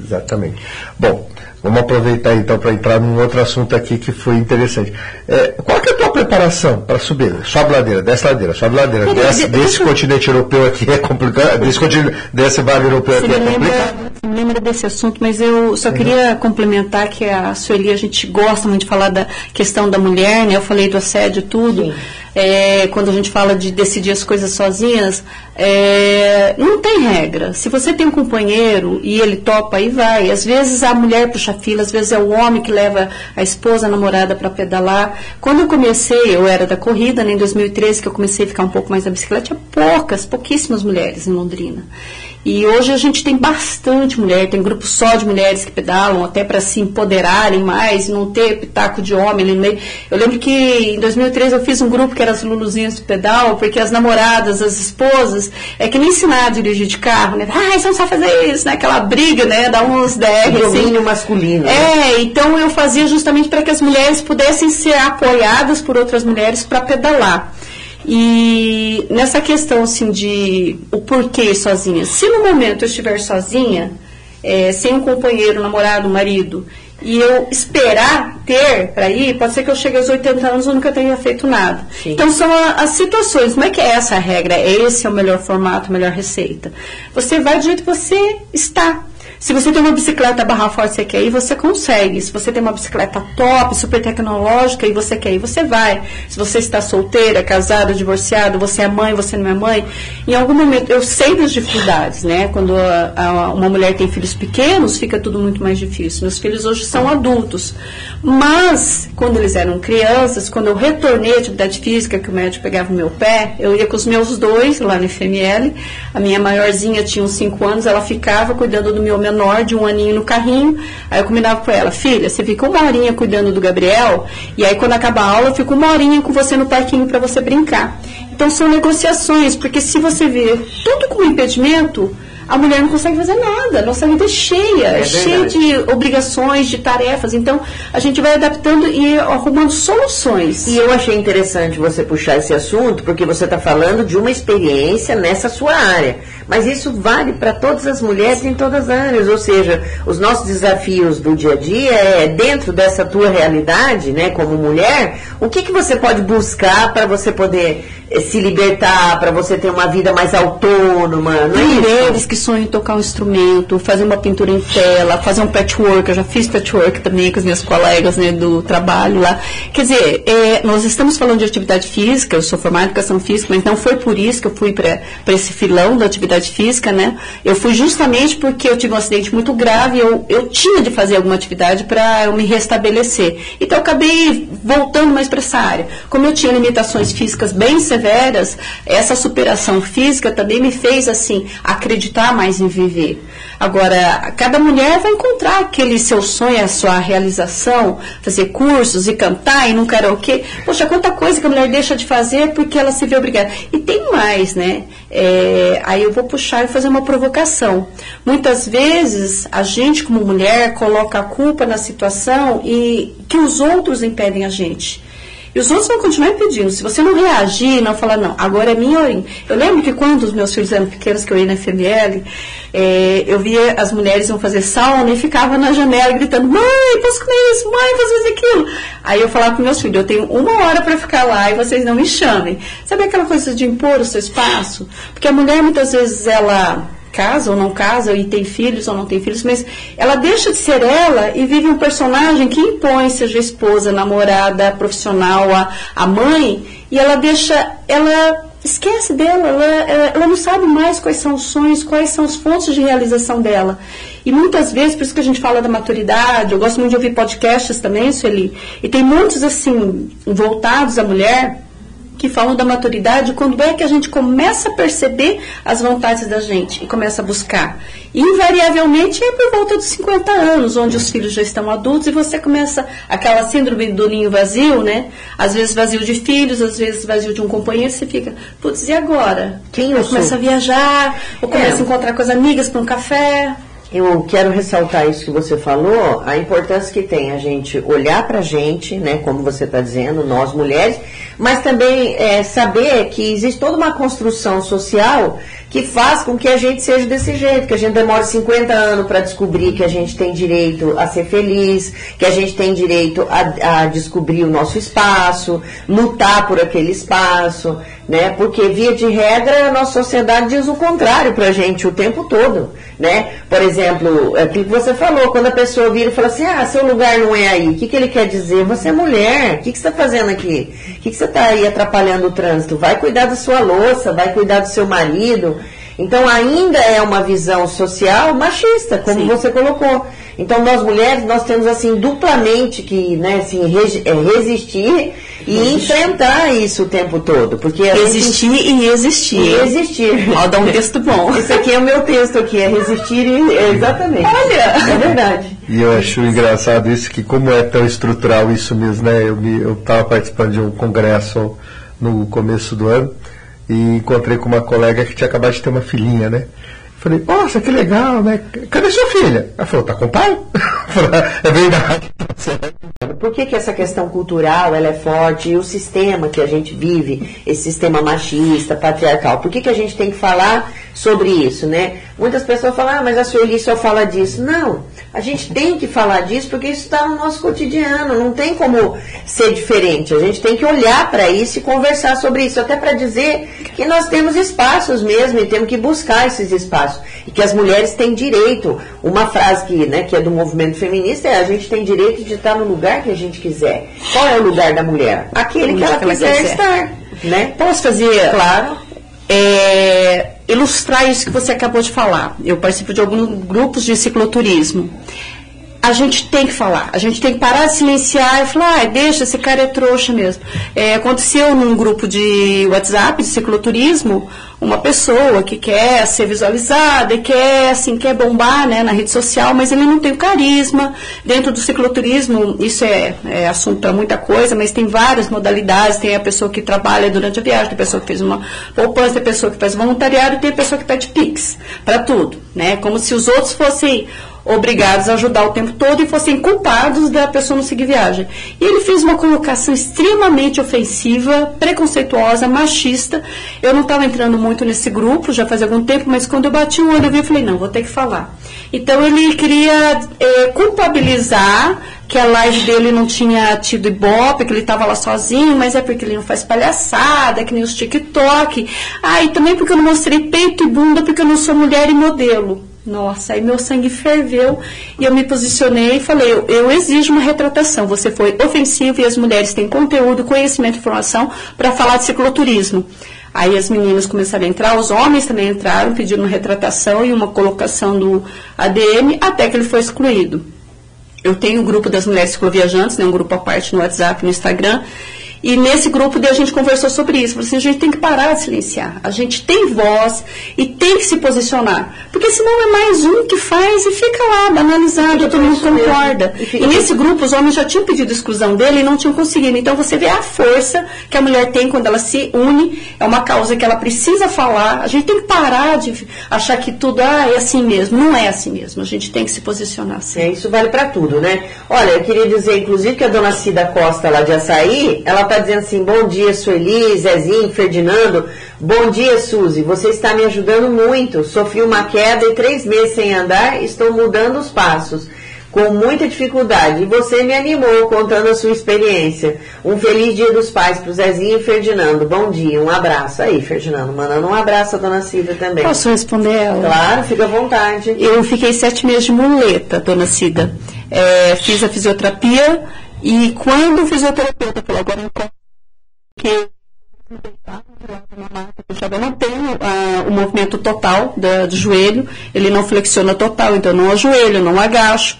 Exatamente. Bom, vamos aproveitar então para entrar num outro assunto aqui que foi interessante. É, qual que é a tua preparação para subir? Sobe ladeira, desce ladeira, sobe ladeira. Desce, de- desse continente europeu aqui é complicado. Desse continente, desse vale europeu aqui é lembra, complicado. me lembra desse assunto, mas eu só queria complementar que a Sueli, a gente gosta muito de falar da questão da mulher, né? Eu falei do assédio e tudo. É, quando a gente fala de decidir as coisas sozinhas, é, não tem regra. Se você tem um companheiro e ele topa, aí vai. Às vezes a mulher puxa fila, às vezes é o homem que leva a esposa, a namorada para pedalar. Quando eu comecei, eu era da corrida, né, em 2013, que eu comecei a ficar um pouco mais na bicicleta, tinha poucas, pouquíssimas mulheres em Londrina. E hoje a gente tem bastante mulher, tem grupo só de mulheres que pedalam, até para se empoderarem mais, e não ter pitaco de homem ali no meio. Eu lembro que em 2013 eu fiz um grupo que era as Luluzinhas do pedal, porque as namoradas, as esposas, é que nem ensinar a dirigir de carro, né? Ah, você não sabe fazer isso, né? Aquela briga, né? Dá uns DR, assim. Domínio masculino. né? É, então eu fazia justamente para que as mulheres pudessem ser apoiadas por outras mulheres para pedalar. E nessa questão assim de o porquê sozinha. Se no momento eu estiver sozinha, é, sem um companheiro, namorado, marido, e eu esperar ter para ir, pode ser que eu chegue aos 80 anos e nunca tenha feito nada. Sim. Então são a- as situações. Como é que é essa a regra? Esse é o melhor formato, a melhor receita. Você vai do jeito que você está. Se você tem uma bicicleta barra forte você quer ir, você consegue. Se você tem uma bicicleta top, super tecnológica e você quer ir, você vai. Se você está solteira, casada, divorciada, você é mãe, você não é mãe, em algum momento, eu sei das dificuldades, né? Quando a, a, uma mulher tem filhos pequenos, fica tudo muito mais difícil. Meus filhos hoje são adultos. Mas, quando eles eram crianças, quando eu retornei à atividade física, que o médico pegava o meu pé, eu ia com os meus dois lá no FML. A minha maiorzinha tinha uns 5 anos, ela ficava cuidando do meu menor de um aninho no carrinho. Aí eu combinava com ela, filha, você fica uma horinha cuidando do Gabriel, e aí quando acaba a aula, eu fico uma horinha com você no parquinho para você brincar. Então são negociações, porque se você vê tudo como impedimento, a mulher não consegue fazer nada. Nossa vida é cheia, é, é cheia de obrigações, de tarefas. Então, a gente vai adaptando e arrumando soluções. E eu achei interessante você puxar esse assunto, porque você está falando de uma experiência nessa sua área. Mas isso vale para todas as mulheres em todas as áreas. Ou seja, os nossos desafios do dia a dia é dentro dessa tua realidade, né, como mulher, o que, que você pode buscar para você poder se libertar, para você ter uma vida mais autônoma, não é Mulheres que sonham em tocar um instrumento, fazer uma pintura em tela, fazer um patchwork, eu já fiz patchwork também com as minhas colegas né, do trabalho lá. Quer dizer, é, nós estamos falando de atividade física, eu sou formada em educação física, mas não foi por isso que eu fui para esse filão da atividade física, né? Eu fui justamente porque eu tive um acidente muito grave, eu, eu tinha de fazer alguma atividade para eu me restabelecer. Então eu acabei voltando mais para essa área. Como eu tinha limitações físicas bem severas, severas, essa superação física também me fez assim acreditar mais em viver. Agora, cada mulher vai encontrar aquele seu sonho, a sua realização, fazer cursos e cantar e não karaokê. Poxa, quanta coisa que a mulher deixa de fazer porque ela se vê obrigada. E tem mais, né? É, aí eu vou puxar e fazer uma provocação. Muitas vezes a gente, como mulher, coloca a culpa na situação e que os outros impedem a gente. E os outros vão continuar impedindo. Se você não reagir, não falar, não, agora é minha horinha. Eu lembro que quando os meus filhos eram pequenos, que eu ia na FML, é, eu via as mulheres iam fazer sauna e ficava na janela gritando, mãe, posso comer isso? Mãe, posso fazer aquilo? Aí eu falava para meus filhos, eu tenho uma hora para ficar lá e vocês não me chamem. Sabe aquela coisa de impor o seu espaço? Porque a mulher, muitas vezes, ela casa ou não casa, e tem filhos ou não tem filhos, mas ela deixa de ser ela e vive um personagem que impõe, seja esposa, namorada, profissional, a, a mãe, e ela deixa, ela esquece dela, ela, ela, não sabe mais quais são os sonhos, quais são os pontos de realização dela. E muitas vezes, por isso que a gente fala da maturidade, eu gosto muito de ouvir podcasts também, Sueli, e tem muitos assim, voltados à mulher, que falam da maturidade, quando é que a gente começa a perceber as vontades da gente e começa a buscar. Invariavelmente é por volta dos 50 anos, onde os filhos já estão adultos e você começa aquela síndrome do ninho vazio, né? Às vezes vazio de filhos, às vezes vazio de um companheiro, você fica, putz, e agora? Quem eu começa a viajar, ou começa é. a encontrar com as amigas para um café. Eu quero ressaltar isso que você falou, a importância que tem a gente olhar para a gente, né, como você está dizendo, nós mulheres, mas também é, saber que existe toda uma construção social que faz com que a gente seja desse jeito, que a gente demore 50 anos para descobrir que a gente tem direito a ser feliz, que a gente tem direito a, a descobrir o nosso espaço, lutar por aquele espaço, né? Porque via de regra a nossa sociedade diz o contrário para a gente o tempo todo, né? Por exemplo, aquilo que você falou, quando a pessoa vira e fala assim, ah, seu lugar não é aí, o que, que ele quer dizer? Você é mulher, o que, que você está fazendo aqui? O que, que você está aí atrapalhando o trânsito? Vai cuidar da sua louça, vai cuidar do seu marido, então ainda é uma visão social machista, como Sim. você colocou. Então nós mulheres, nós temos assim duplamente que né, assim, é, resistir e enfrentar isso o tempo todo. Porque resistir gente... e existir. E existir. Ó, dá um texto bom. Esse aqui é o meu texto aqui, é resistir e. É, exatamente. Olha! É verdade. E eu acho engraçado isso, que como é tão estrutural isso mesmo, né? Eu estava participando de um congresso no começo do ano e encontrei com uma colega que tinha acabado de ter uma filhinha, né? Falei, nossa, que legal, né? Cadê sua filha? Ela falou, tá com o pai? É verdade. Por que, que essa questão cultural ela é forte e o sistema que a gente vive, esse sistema machista, patriarcal, por que, que a gente tem que falar sobre isso, né? Muitas pessoas falam, ah, mas a Sueli só fala disso. Não, A gente tem que falar disso porque isso está no nosso cotidiano, não tem como ser diferente. A gente tem que olhar para isso e conversar sobre isso, até para dizer que nós temos espaços mesmo e temos que buscar esses espaços. E que as mulheres têm direito. Uma frase que, né, que é do movimento feminista é a gente tem direito de estar no lugar que a gente quiser. Qual é o lugar da mulher? Aquele que ela, quiser, quiser estar. Né? Posso fazer? Claro. É, ilustrar isso que você acabou de falar. Eu participo de alguns grupos de cicloturismo. A gente tem que falar, a gente tem que parar de silenciar e falar, ah, deixa, esse cara é trouxa mesmo. É, aconteceu num grupo de WhatsApp de cicloturismo, uma pessoa que quer ser visualizada e quer, assim, quer bombar né, na rede social, mas ele não tem o carisma. Dentro do cicloturismo, isso é, é assunto para muita coisa, mas tem várias modalidades. Tem a pessoa que trabalha durante a viagem, tem a pessoa que fez uma poupança, tem a pessoa que faz voluntariado tem a pessoa que pede Pix para tudo. Né? Como se os outros fossem obrigados a ajudar o tempo todo e fossem culpados da pessoa não seguir viagem. E ele fez uma colocação extremamente ofensiva, preconceituosa, machista. Eu não estava entrando muito nesse grupo, já faz algum tempo, mas quando eu bati o olho, eu vi e falei, não, vou ter que falar. Então ele queria é, culpabilizar que a live dele não tinha tido ibope, que ele estava lá sozinho, mas é porque ele não faz palhaçada, que nem os TikTok. Ah, e também porque eu não mostrei peito e bunda, porque eu não sou mulher e modelo. Nossa, aí meu sangue ferveu e eu me posicionei e falei: eu, eu, exijo uma retratação. Você foi ofensivo e as mulheres têm conteúdo, conhecimento e informação para falar de cicloturismo. Aí as meninas começaram a entrar, os homens também entraram, pedindo uma retratação e uma colocação do ADM, até que ele foi excluído. Eu tenho o um grupo das mulheres cicloviajantes, né, um grupo à parte no WhatsApp, no Instagram, e nesse grupo a gente conversou sobre isso. Assim, a gente tem que parar de silenciar. A gente tem voz e tem que se posicionar. Porque senão é mais um que faz e fica lá, banalizado, todo mundo concorda. E, e, nesse grupo os homens já tinham pedido exclusão dele e não tinham conseguido. Então você vê a força que a mulher tem quando ela se une. É uma causa que ela precisa falar. A gente tem que parar de achar que tudo ah, é assim mesmo. Não é assim mesmo. A gente tem que se posicionar assim. É, isso vale para tudo, né? Olha, eu queria dizer, inclusive, que a dona Cida Costa lá de Açaí, ela está dizendo assim: bom dia, Sueli, Zezinho, Ferdinando. Bom dia, Suzy. Você está me ajudando muito. Sofri uma queda e três meses sem andar, estou mudando os passos. Com muita dificuldade. E você me animou contando a sua experiência. Um feliz dia dos pais para o Zezinho e Ferdinando. Bom dia, um abraço. Aí, Ferdinando, mandando um abraço à dona Cida também. Posso responder ela? Claro, fica à vontade. Eu fiquei sete meses de muleta, dona Cida. É, fiz a fisioterapia e quando o fisioterapeuta falou, agora eu que eu não tenho uh, o movimento total do, do, joelho, ele não flexiona total, então não ajoelho, não agacho,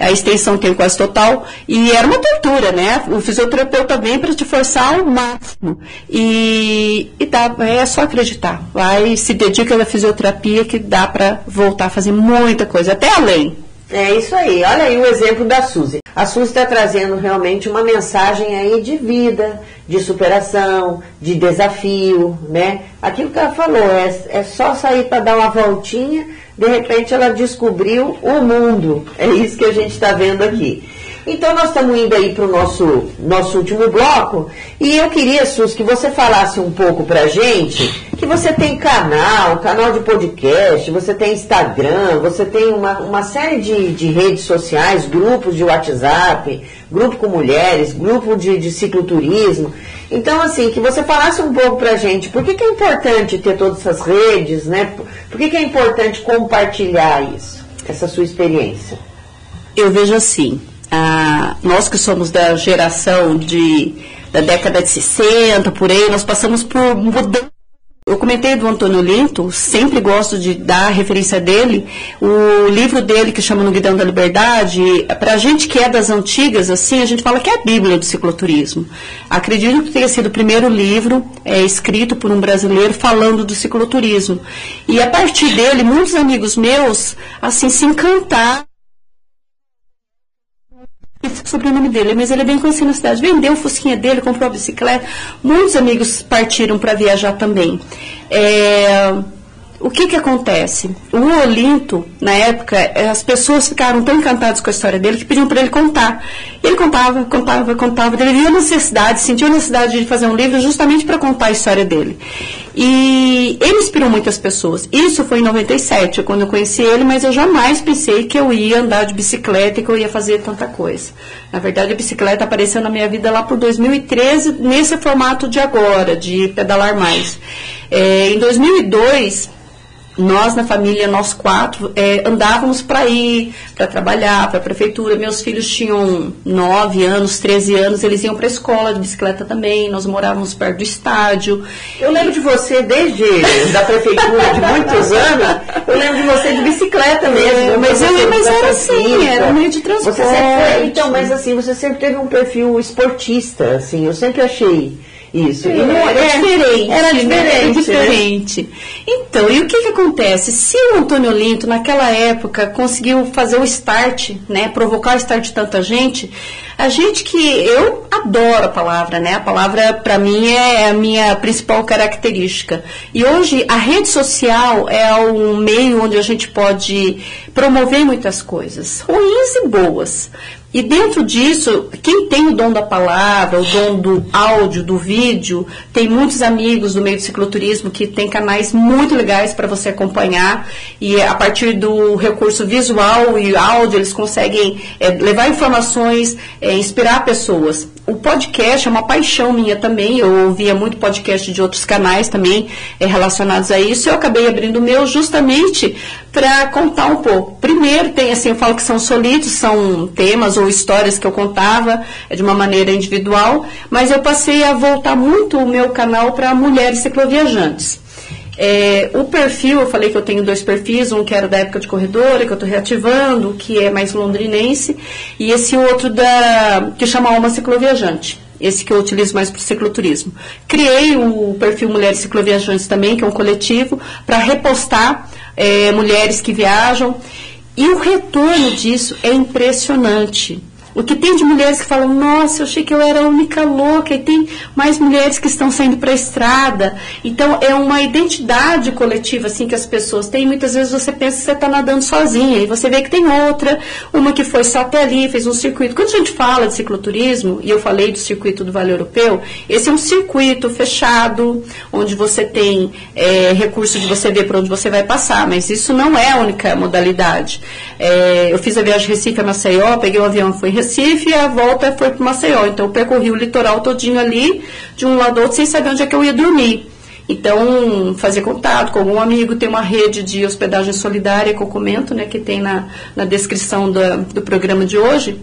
a extensão tem quase total, e era uma tortura, né? O fisioterapeuta vem para te forçar ao máximo, e, e dá, é só acreditar, vai, se dedica à fisioterapia que dá para voltar a fazer muita coisa, até além. É isso aí. Olha aí o exemplo da Suzy. A Suzy está trazendo realmente uma mensagem aí de vida, de superação, de desafio, né? Aquilo que ela falou, é, é só sair para dar uma voltinha, de repente ela descobriu o mundo. É isso que a gente está vendo aqui. Então nós estamos indo aí para o nosso, nosso último bloco e eu queria, Sus, que você falasse um pouco para gente que você tem canal, canal de podcast, você tem Instagram, você tem uma, uma série de, de redes sociais, grupos de WhatsApp, grupo com mulheres, grupo de, de cicloturismo. Então, assim, que você falasse um pouco para a gente, por que, que é importante ter todas essas redes, né? Por que, que é importante compartilhar isso, essa sua experiência? Eu vejo assim, ah, nós que somos da geração de, da década de 60, por aí, nós passamos por mudanças. Eu comentei do Antônio Linto, sempre gosto de dar a referência dele, o livro dele que chama No Guidão da Liberdade, para a gente que é das antigas, assim, a gente fala que é a Bíblia do cicloturismo. Acredito que tenha sido o primeiro livro é, escrito por um brasileiro falando do cicloturismo. E a partir dele, muitos amigos meus, assim, se encantaram esse o sobrenome dele, mas ele é bem conhecido na cidade. Vendeu o fusquinha dele, comprou a bicicleta. Muitos amigos partiram para viajar também. É, o que que acontece? O Olinto, na época, é, as pessoas ficaram tão encantadas com a história dele que pediam para ele contar. Ele contava, contava, contava. Ele viu a necessidade, sentiu a necessidade de fazer um livro justamente para contar a história dele. E ele inspirou muitas pessoas. Isso foi em 97, quando eu conheci ele, mas eu jamais pensei que eu ia andar de bicicleta e que eu ia fazer tanta coisa. Na verdade, a bicicleta apareceu na minha vida lá por 2013, nesse formato de agora, de pedalar mais. É, em 2002, nós na família, nós quatro, é, andávamos para ir, para trabalhar, para a prefeitura. Meus filhos tinham 9 anos, 13 anos, eles iam para a escola de bicicleta também, nós morávamos perto do estádio. Eu lembro de você desde da prefeitura de muitos anos, eu lembro de você de bicicleta mesmo. É, mas eu mas era assim, era um meio de transporte. Você sempre, então, mas assim, você sempre teve um perfil esportista, assim, eu sempre achei isso. Era é, diferente. Era diferente. Né? Diferente. Né? Então, e o que, que acontece? Se o Antônio Linto, naquela época, conseguiu fazer o start, né, provocar o start de tanta gente, a gente que. Eu adoro a palavra, né? A palavra, para mim, é a minha principal característica. E hoje, a rede social é um meio onde a gente pode promover muitas coisas, ruins e boas. E dentro disso, quem tem o dom da palavra, o dom do áudio, do vídeo, tem muitos amigos do meio do cicloturismo que tem canais muito legais para você acompanhar. E a partir do recurso visual e áudio, eles conseguem é, levar informações, é, inspirar pessoas. O podcast é uma paixão minha também. Eu ouvia muito podcast de outros canais também é, relacionados a isso. Eu acabei abrindo o meu justamente para contar um pouco. Primeiro, tem assim, eu falo que são solitos, são temas ou histórias que eu contava é, de uma maneira individual, mas eu passei a voltar muito o meu canal para mulheres cicloviajantes. É, o perfil, eu falei que eu tenho dois perfis, um que era da época de corredora, que eu estou reativando, que é mais londrinense, e esse outro da que chama Alma Cicloviajante. Esse que eu utilizo mais para o cicloturismo. Criei o perfil Mulheres Cicloviajantes também, que é um coletivo, para repostar é, mulheres que viajam. E o retorno disso é impressionante. O que tem de mulheres que falam, nossa, eu achei que eu era a única louca, e tem mais mulheres que estão saindo para a estrada. Então, é uma identidade coletiva, assim, que as pessoas têm. Muitas vezes você pensa que você está nadando sozinha, e você vê que tem outra, uma que foi só até ali, fez um circuito. Quando a gente fala de cicloturismo, e eu falei do circuito do Vale Europeu, esse é um circuito fechado, onde você tem é, recurso de você ver para onde você vai passar, mas isso não é a única modalidade. É, eu fiz a viagem Recife a Maceió, peguei um avião fui em Recife, e a volta foi para Maceió. Então eu percorri o litoral todinho ali, de um lado ao outro, sem saber onde é que eu ia dormir. Então, fazer contato com algum amigo, tem uma rede de hospedagem solidária que eu comento, né, que tem na, na descrição do, do programa de hoje.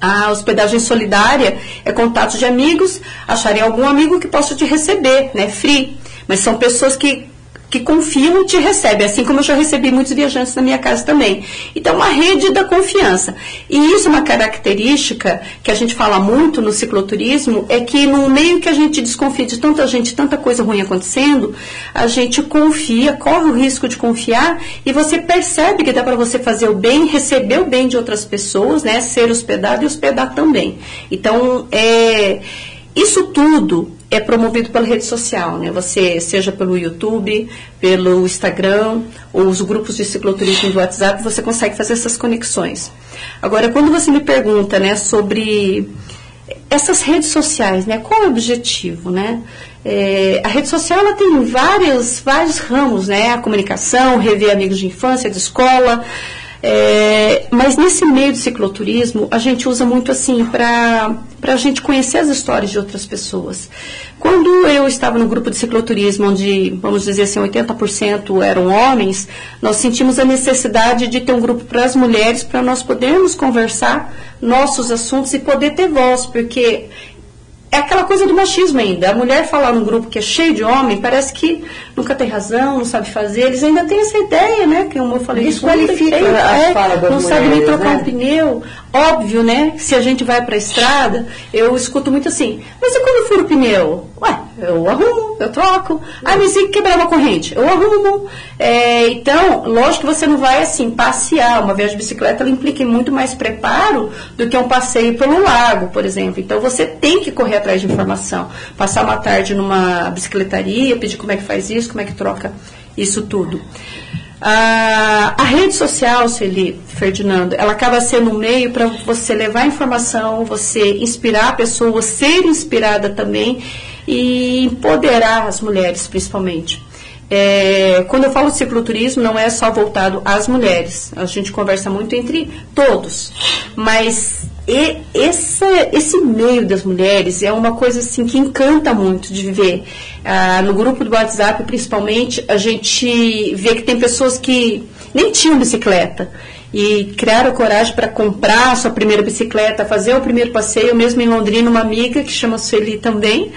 A hospedagem solidária é contato de amigos, acharem algum amigo que possa te receber, né, free. Mas são pessoas que que confiam te recebem, assim como eu já recebi muitos viajantes na minha casa também. Então, uma rede da confiança. E isso é uma característica que a gente fala muito no cicloturismo, é que no meio que a gente desconfia de tanta gente, tanta coisa ruim acontecendo, a gente confia, corre o risco de confiar e você percebe que dá para você fazer o bem, receber o bem de outras pessoas, né, ser hospedado e hospedar também. Então, é, isso tudo é promovido pela rede social, né? Você, seja pelo YouTube, pelo Instagram, ou os grupos de cicloturismo do WhatsApp, você consegue fazer essas conexões. Agora, quando você me pergunta, né, sobre essas redes sociais, né, qual é o objetivo, né? É, a rede social ela tem vários, vários ramos, né? A comunicação, rever amigos de infância, de escola, é, mas nesse meio de cicloturismo, a gente usa muito assim para a gente conhecer as histórias de outras pessoas. Quando eu estava no grupo de cicloturismo, onde, vamos dizer assim, 80% eram homens, nós sentimos a necessidade de ter um grupo para as mulheres, para nós podermos conversar nossos assuntos e poder ter voz, porque é aquela coisa do machismo ainda. A mulher falar num grupo que é cheio de homem, parece que nunca tem razão, não sabe fazer. Eles ainda têm essa ideia, né? Que eu falei, desqualifica a é, fala Não sabe nem trocar né? um pneu. Óbvio, né? Se a gente vai para a estrada, eu escuto muito assim, mas e quando fura o pneu? Ué, eu arrumo, eu troco. Ah, mas e quebrar uma corrente? Eu arrumo. É, então, lógico que você não vai assim passear. Uma viagem de bicicleta ela implica muito mais preparo do que um passeio pelo lago, por exemplo. Então você tem que correr atrás de informação. Passar uma tarde numa bicicletaria, pedir como é que faz isso, como é que troca isso tudo. A, a rede social, Celi, Ferdinando, ela acaba sendo um meio para você levar informação, você inspirar a pessoa, ser inspirada também e empoderar as mulheres, principalmente. É, quando eu falo de cicloturismo, não é só voltado às mulheres. A gente conversa muito entre todos. Mas e esse, esse meio das mulheres é uma coisa assim que encanta muito de viver. Ah, no grupo do WhatsApp, principalmente, a gente vê que tem pessoas que nem tinham bicicleta e criaram coragem para comprar a sua primeira bicicleta, fazer o primeiro passeio, mesmo em Londrina, uma amiga que chama Sueli também.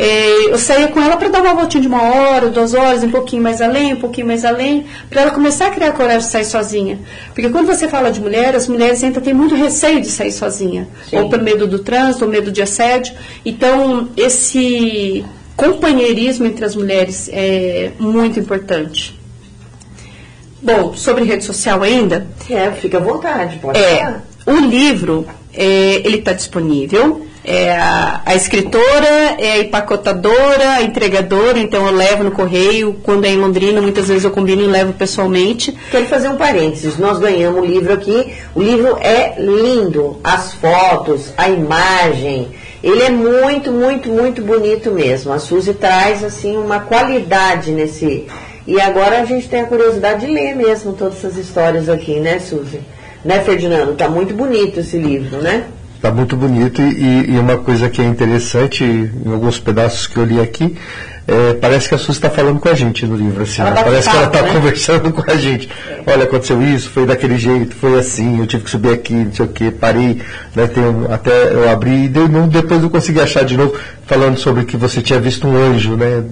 É, eu saía com ela para dar uma voltinha de uma hora, duas horas, um pouquinho mais além, um pouquinho mais além, para ela começar a criar coragem de sair sozinha. Porque quando você fala de mulher, as mulheres ainda têm muito receio de sair sozinha, Sim. ou por medo do trânsito, ou medo de assédio. Então, esse companheirismo entre as mulheres é muito importante. Bom, sobre rede social ainda. É, fica à vontade, pode é, falar. O livro, é, ele está disponível. É a, escritora, é a empacotadora, a entregadora, então eu levo no correio. Quando é em Londrina, muitas vezes eu combino e levo pessoalmente. Quero fazer um parênteses. Nós ganhamos o livro aqui. O livro é lindo. As fotos, a imagem. Ele é muito, muito, muito bonito mesmo. A Suzy traz assim uma qualidade nesse e agora a gente tem a curiosidade de ler mesmo todas essas histórias aqui, né, Suzy? Né, Ferdinando? Tá muito bonito esse livro, né? Tá muito bonito e, e uma coisa que é interessante, em alguns pedaços que eu li aqui, é, parece que a Suzy está falando com a gente no livro, assim, né? parece que ela está né? conversando com a gente. Olha, aconteceu isso, foi daquele jeito, foi assim, eu tive que subir aqui, não sei o que, parei, né, tem, até eu abri e depois eu consegui achar de novo falando sobre que você tinha visto um anjo, né?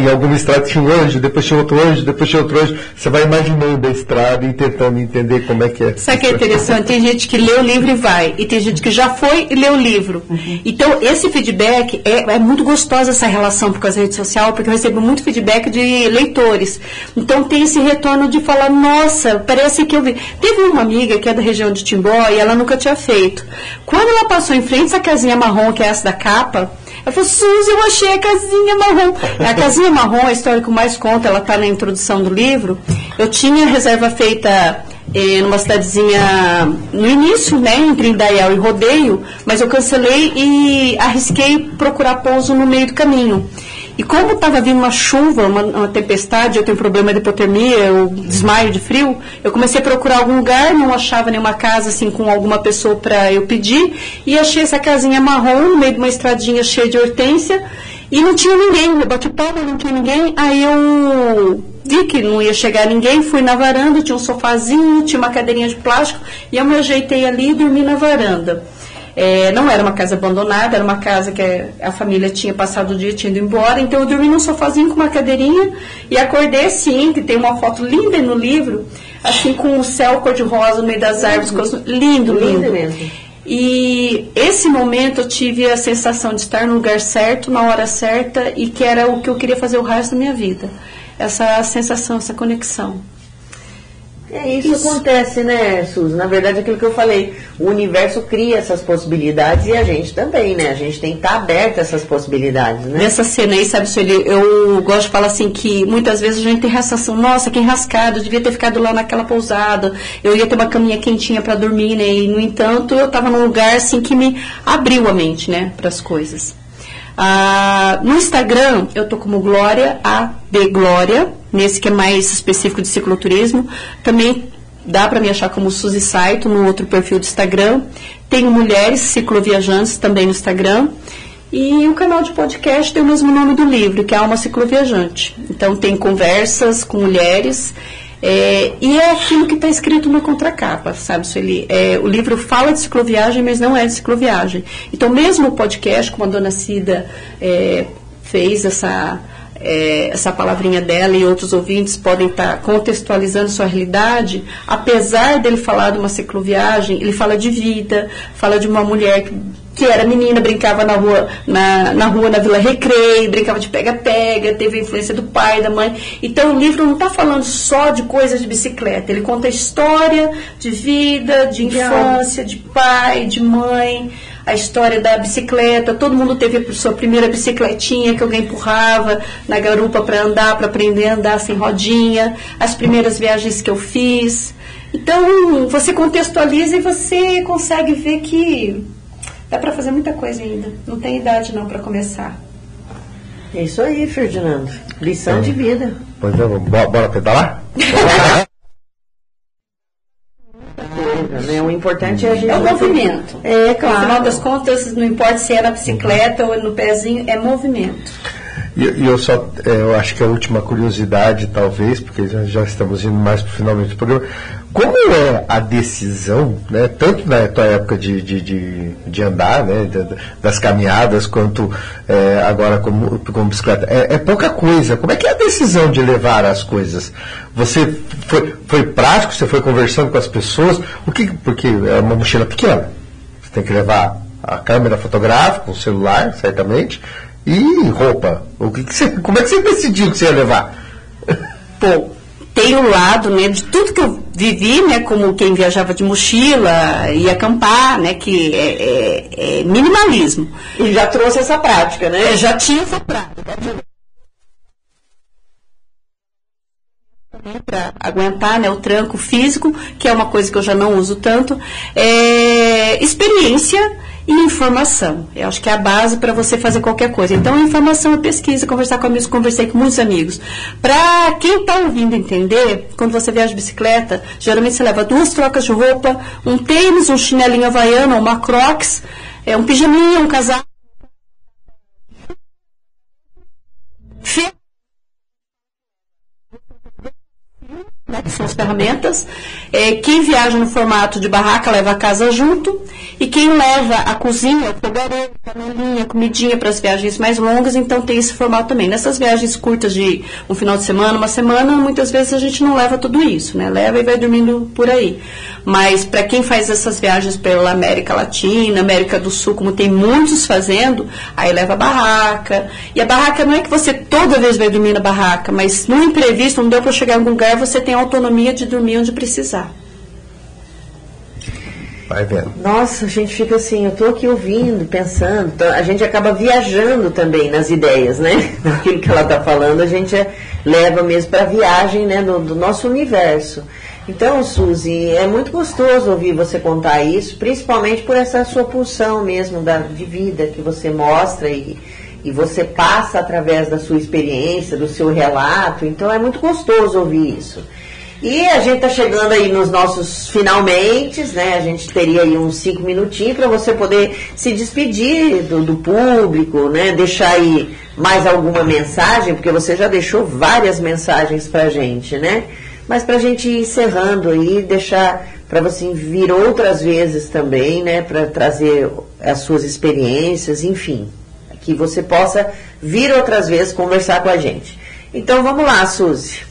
Em alguma estrada tinha um anjo, depois tinha outro anjo, depois tinha outro anjo. Você vai imaginando a estrada e tentando entender como é que é. Sabe o que é interessante? Tem gente que lê o livro e vai, e tem gente que já foi e lê o livro. Uhum. Então, esse feedback, é, é muito gostosa essa relação com as redes sociais, porque eu recebo muito feedback de leitores. Então, tem esse retorno de falar, nossa, parece que eu vi. Teve uma amiga que é da região de Timbó e ela nunca tinha feito. Quando ela passou em frente a casinha marrom, que é essa da capa, ela falou, Suzy, eu achei a casinha marrom. A casinha marrom, a história que eu mais conto, ela está na introdução do livro. Eu tinha reserva feita eh, numa cidadezinha no início, né, entre Indaial e Rodeio, mas eu cancelei e arrisquei procurar pouso no meio do caminho. E como estava vindo uma chuva, uma, uma, tempestade, eu tenho problema de hipotermia, eu desmaio de frio, eu comecei a procurar algum lugar, não achava nenhuma casa assim com alguma pessoa para eu pedir, e achei essa casinha marrom no meio de uma estradinha cheia de hortência, e não tinha ninguém, eu bati palma, não tinha ninguém, aí eu vi que não ia chegar ninguém, fui na varanda, tinha um sofazinho, tinha uma cadeirinha de plástico, e eu me ajeitei ali e dormi na varanda. É, não era uma casa abandonada, era uma casa que a família tinha passado o dia, tinha ido embora. Então eu dormi num sofazinho com uma cadeirinha e acordei assim, que tem uma foto linda no livro, assim com o céu cor-de-rosa no meio das árvores. Uhum. Lindo, lindo. lindo mesmo. E esse momento eu tive a sensação de estar no lugar certo, na hora certa e que era o que eu queria fazer o resto da minha vida. Essa sensação, essa conexão. É, isso, isso, acontece, né, Suzy? Na verdade, aquilo que eu falei, o universo cria essas possibilidades e a gente também, né? A gente tem que estar aberto a essas possibilidades, né? Nessa cena aí, sabe, Sueli, eu gosto de falar assim que muitas vezes a gente tem reação, nossa, que enrascado, eu devia ter ficado lá naquela pousada, eu ia ter uma caminha quentinha para dormir, né? E, no entanto, eu estava num lugar assim que me abriu a mente, né, para as coisas. Ah, no Instagram, eu tô como Glória A de Glória, nesse que é mais específico de cicloturismo. Também dá para me achar como Suzy Saito no outro perfil do Instagram. Tenho Mulheres Cicloviajantes também no Instagram. E o canal de podcast tem o mesmo nome do livro, que é Alma Cicloviajante. Então tem conversas com mulheres é, e é aquilo que está escrito na contracapa, sabe, Sueli? É, o livro fala de cicloviagem, mas não é de cicloviagem. Então, mesmo o podcast, como a dona Cida é, fez essa, é, essa palavrinha dela e outros ouvintes podem estar tá contextualizando sua realidade, apesar dele falar de uma cicloviagem, ele fala de vida, fala de uma mulher que que era menina, brincava na rua, na, na rua, na Vila Recreio, brincava de pega-pega, teve a influência do pai, da mãe. Então o livro não está falando só de coisas de bicicleta, ele conta a história de vida, de infância, de pai, de mãe, a história da bicicleta. Todo mundo teve a sua primeira bicicletinha que alguém empurrava na garupa para andar, para aprender a andar sem rodinha, as primeiras viagens que eu fiz. Então, você contextualiza e você consegue ver que Dá para fazer muita coisa ainda. Não tem idade não para começar. É isso aí, Ferdinando. Lição de vida. Pois é, bora, bora pedalar? Né? O importante é a gente. É o movimento. É, No final claro. das contas, não importa se é na bicicleta ou no pezinho, é movimento. E eu só, é, eu acho que a última curiosidade, talvez, porque já, estamos indo mais para o finalmente do programa, como é a decisão, né, tanto na tua época de, de, de, de andar, né, da- das caminhadas, quanto é, agora como, como bicicleta, é, é pouca coisa. Como é que é a decisão de levar as coisas? Você foi, foi prático? Você foi conversando com as pessoas? O que, porque é uma mochila pequena. Você tem que levar a câmera fotográfica, o celular, certamente, e roupa. O que que você, como é que você decidiu que você ia levar? Pô, tem o lado, né, de tudo que eu vivi, né, como quem viajava de mochila e acampar, né, que é, é- é minimalismo. E já trouxe essa prática, né? Eu já tinha essa prática. Para aguentar né, o tranco físico, que é uma coisa que eu já não uso tanto, é experiência e informação. Eu acho que é a base para você fazer qualquer coisa. Então, informação é pesquisa, conversar com amigos, conversei com muitos amigos. Para quem está ouvindo entender, quando você viaja de bicicleta, geralmente você leva duas trocas de roupa, um tênis, um chinelinho havaiano, uma crocs, é, um pijaminha, um casaco. Né, que são as ferramentas. É, quem viaja no formato de barraca leva a casa junto. E quem leva a cozinha, o fogareiro, panelinha, comidinha para as viagens mais longas, então tem esse formato também. Nessas viagens curtas de um final de semana, uma semana, muitas vezes a gente não leva tudo isso, né? Leva e vai dormindo por aí. Mas para quem faz essas viagens pela América Latina, América do Sul, como tem muitos fazendo, aí leva a barraca. E a barraca não é que você toda vez vai dormir na barraca, mas no imprevisto, não deu para chegar em algum lugar, você tem autonomia de dormir onde precisar. Vai vendo. Nossa, a gente fica assim, eu tô aqui ouvindo, pensando, a gente acaba viajando também nas ideias, né? Naquilo que ela tá falando, a gente é- leva mesmo para viagem, né, do, do nosso universo. Então, Suzy, é muito gostoso ouvir você contar isso, principalmente por essa sua pulsão mesmo da, de vida que você mostra e, e você passa através da sua experiência, do seu relato. Então, é muito gostoso ouvir isso. E a gente está chegando aí nos nossos finalmente, né? A gente teria aí uns cinco minutinhos para você poder se despedir do, do público, né? Deixar aí mais alguma mensagem, porque você já deixou várias mensagens para a gente, né? Mas para a gente ir encerrando aí, deixar para você vir outras vezes também, né? Para trazer as suas experiências, enfim, que você possa vir outras vezes conversar com a gente. Então vamos lá, Suzy.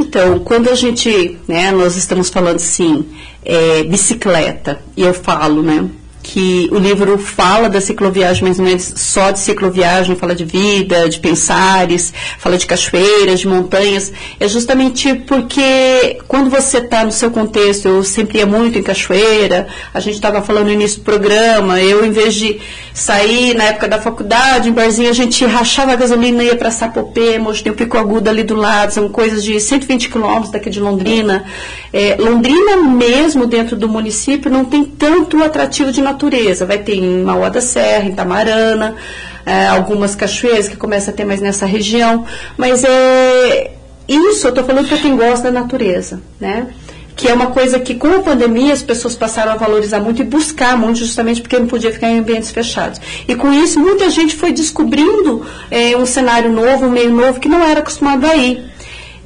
Então, quando a gente, né, nós estamos falando assim, é, bicicleta, e eu falo, né, que o livro fala da cicloviagem, mas não é só de cicloviagem, fala de vida, de pensares, fala de cachoeiras, de montanhas, é justamente porque quando você está no seu contexto, eu sempre ia muito em cachoeira, a gente estava falando no início do programa, eu em vez de sair na época da faculdade, em barzinho, a gente rachava a gasolina e ia para Sapopema, hoje tem o Pico Agudo ali do lado, são coisas de 120 quilômetros daqui de Londrina. É, Londrina mesmo, dentro do município, não tem tanto atrativo de natureza. Vai ter em Mauá da Serra, em Tamarana, é, algumas cachoeiras que começa a ter mais nessa região. Mas é isso, eu estou falando para quem gosta da natureza, né? que é uma coisa que com a pandemia as pessoas passaram a valorizar muito e buscar muito, justamente porque não podia ficar em ambientes fechados. E com isso muita gente foi descobrindo eh, um cenário novo, um meio novo que não era acostumado a ir.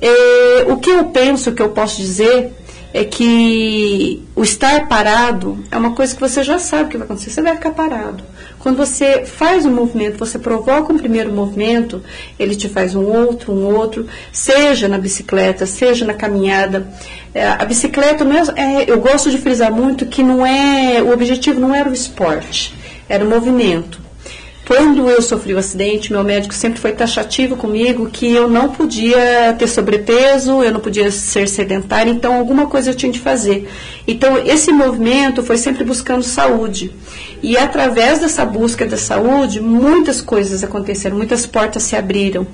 Eh, o que eu penso, o que eu posso dizer é que o estar parado é uma coisa que você já sabe que vai acontecer, você vai ficar parado. Quando você faz um movimento, você provoca um primeiro movimento, ele te faz um outro, um outro, seja na bicicleta, seja na caminhada. É, a bicicleta, não é, é, eu gosto de frisar muito que não é, o objetivo não era o esporte, era o movimento. Quando eu sofri o acidente, meu médico sempre foi taxativo comigo que eu não podia ter sobrepeso, eu não podia ser sedentária, então alguma coisa eu tinha de fazer. Então esse movimento foi sempre buscando saúde. E através dessa busca da saúde, muitas coisas aconteceram, muitas portas se abriram.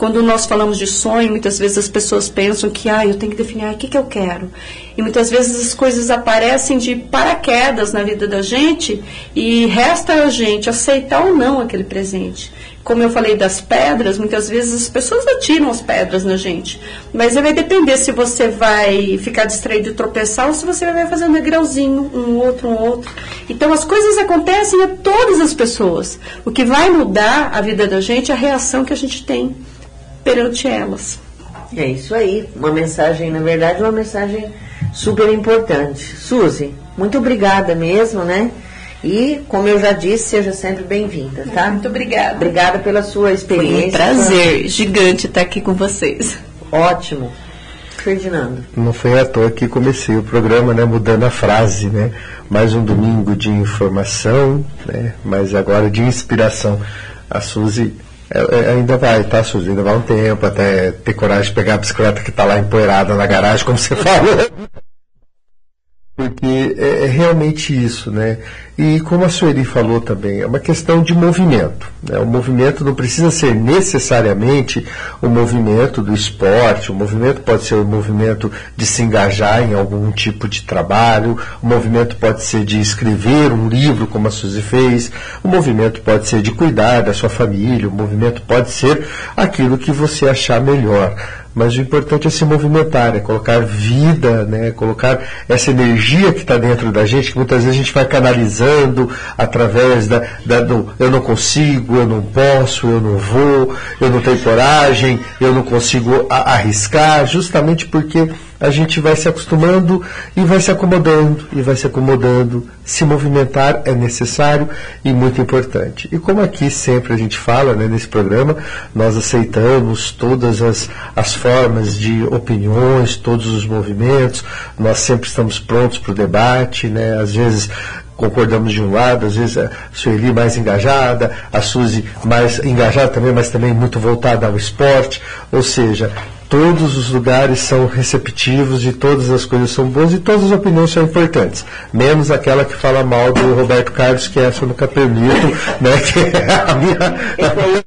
Quando nós falamos de sonho, muitas vezes as pessoas pensam que ah, eu tenho que definir ah, o que, que eu quero. E muitas vezes as coisas aparecem de paraquedas na vida da gente e resta a gente aceitar ou não aquele presente como eu falei das pedras, muitas vezes as pessoas atiram as pedras na gente. Mas vai depender se você vai ficar distraído e tropeçar ou se você vai fazer um degrauzinho, um outro, um outro. Então as coisas acontecem a todas as pessoas. O que vai mudar a vida da gente é a reação que a gente tem perante elas. É isso aí. Uma mensagem, na verdade, uma mensagem super importante. Suzy, muito obrigada mesmo, né? E, como eu já disse, seja sempre bem-vinda, tá? Muito obrigada. Obrigada pela sua experiência. Foi um prazer gigante estar aqui com vocês. Ótimo. Ferdinando. Não foi à toa que comecei o programa, né, mudando a frase, né? Mais um domingo de informação, né? Mas agora de inspiração. A Suzy é, é, ainda vai, tá, Suzy? Ainda vai um tempo até ter coragem de pegar a bicicleta que está lá empoeirada na garagem, como você falou porque é, é, realmente isso, né? E como a Sueli falou também, é uma questão de movimento. Né? O movimento não precisa ser necessariamente o movimento do esporte, o movimento pode ser o movimento de se engajar em algum tipo de trabalho, o movimento pode ser de escrever um livro, como a Suzy fez, o movimento pode ser de cuidar da sua família, o movimento pode ser aquilo que você achar melhor mas o importante é se movimentar, é colocar vida, né, colocar essa energia que está dentro da gente, que muitas vezes a gente vai canalizando através da, da, do eu não consigo, eu não posso, eu não vou, eu não tenho coragem, eu não consigo arriscar, justamente porque a gente vai se acostumando e vai se acomodando, e vai se acomodando. Se movimentar é necessário e muito importante. E como aqui sempre a gente fala né, nesse programa, nós aceitamos todas as, as formas de opiniões, todos os movimentos, nós sempre estamos prontos para o debate, né, às vezes concordamos de um lado, às vezes a Sueli mais engajada, a Suzy mais engajada também, mas também muito voltada ao esporte, ou seja, todos os lugares são receptivos e todas as coisas são boas e todas as opiniões são importantes. Menos aquela que fala mal do Roberto Carlos, que essa eu nunca permito, né? Que é a minha.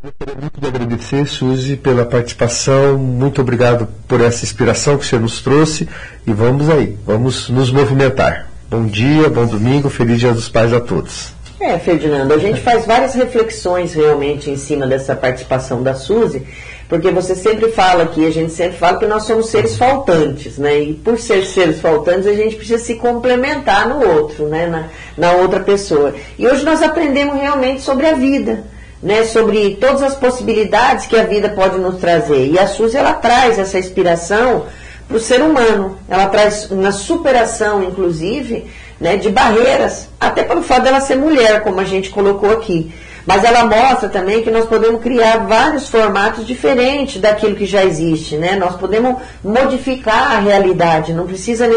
Gostaria muito de agradecer, Suzy, pela participação. Muito obrigado por essa inspiração que você nos trouxe. E vamos aí, vamos nos movimentar. Bom dia, bom domingo, feliz Dia dos Pais a todos. É, Ferdinando, a gente faz várias reflexões realmente em cima dessa participação da Suzy porque você sempre fala aqui, a gente sempre fala que nós somos seres faltantes, né? E por ser seres faltantes, a gente precisa se complementar no outro, né? Na, na outra pessoa. E hoje nós aprendemos realmente sobre a vida, né? Sobre todas as possibilidades que a vida pode nos trazer. E a Suzy, ela traz essa inspiração para o ser humano. Ela traz uma superação, inclusive, né, de barreiras, até pelo fato dela ser mulher, como a gente colocou aqui. Mas ela mostra também que nós podemos criar vários formatos diferentes daquilo que já existe, né? Nós podemos modificar a realidade, não precisa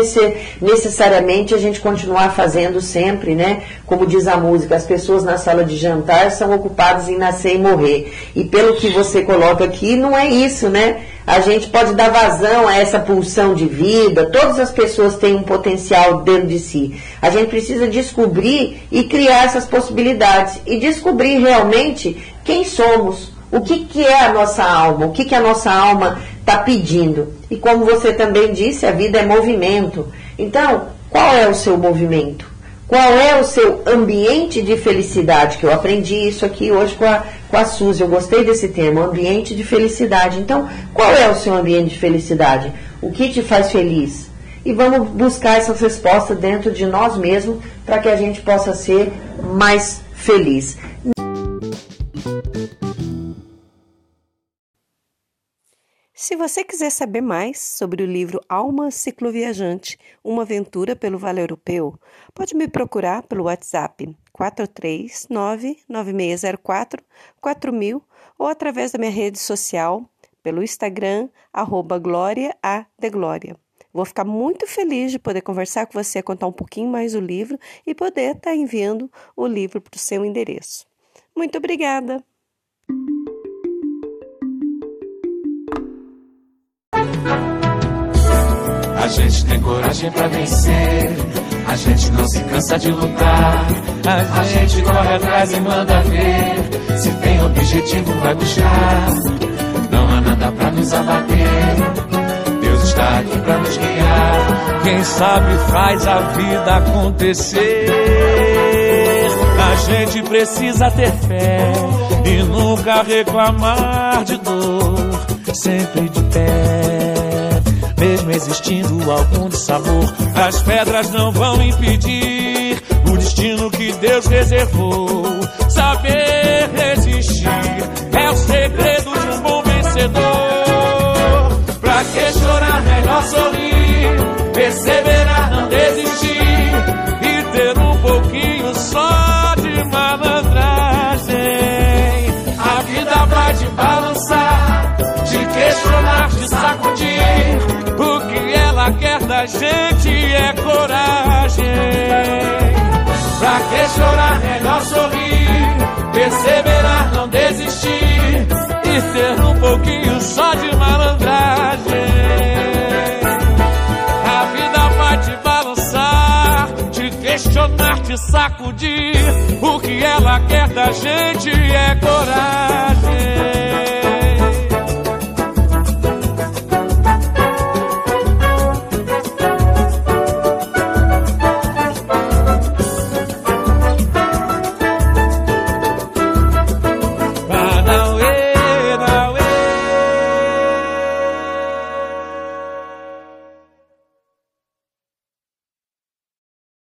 necessariamente a gente continuar fazendo sempre, né? Como diz a música, as pessoas na sala de jantar são ocupadas em nascer e morrer. E pelo que você coloca aqui, não é isso, né? A gente pode dar vazão a essa pulsão de vida, todas as pessoas têm um potencial dentro de si. A gente precisa descobrir e criar essas possibilidades e descobrir realmente quem somos, o que, que é a nossa alma, o que, que a nossa alma está pedindo. E como você também disse, a vida é movimento. Então, qual é o seu movimento? Qual é o seu ambiente de felicidade? Que eu aprendi isso aqui hoje com a, com a Suzy. Eu gostei desse termo, ambiente de felicidade. Então, qual é o seu ambiente de felicidade? O que te faz feliz? E vamos buscar essas respostas dentro de nós mesmos para que a gente possa ser mais feliz. Se você quiser saber mais sobre o livro Alma Cicloviajante, uma aventura pelo Vale Europeu, pode me procurar pelo WhatsApp 439-9604-4000 ou através da minha rede social pelo Instagram, arroba Glória A de Glória. Vou ficar muito feliz de poder conversar com você, contar um pouquinho mais do livro e poder estar enviando o livro para o seu endereço. Muito obrigada! Gente tem coragem pra vencer. A gente não se cansa de lutar. A gente corre atrás e manda ver. Se tem objetivo, vai buscar. Não há nada pra nos abater. Deus está aqui pra nos guiar. Quem sabe faz a vida acontecer. A gente precisa ter fé e nunca reclamar de dor. Sempre de pé, mesmo existindo algum dissabor, as pedras não vão impedir o destino que Deus reservou. Saber resistir é o segredo de um bom vencedor. Pra que chorar, melhor sorrir, perseverar, não desistir e ter um pouquinho só de malandragem. Da gente é coragem. Pra que chorar, melhor sorrir, perseverar, não desistir e ter um pouquinho só de malandragem. A vida vai te balançar, te questionar, te sacudir. O que ela quer da gente é coragem.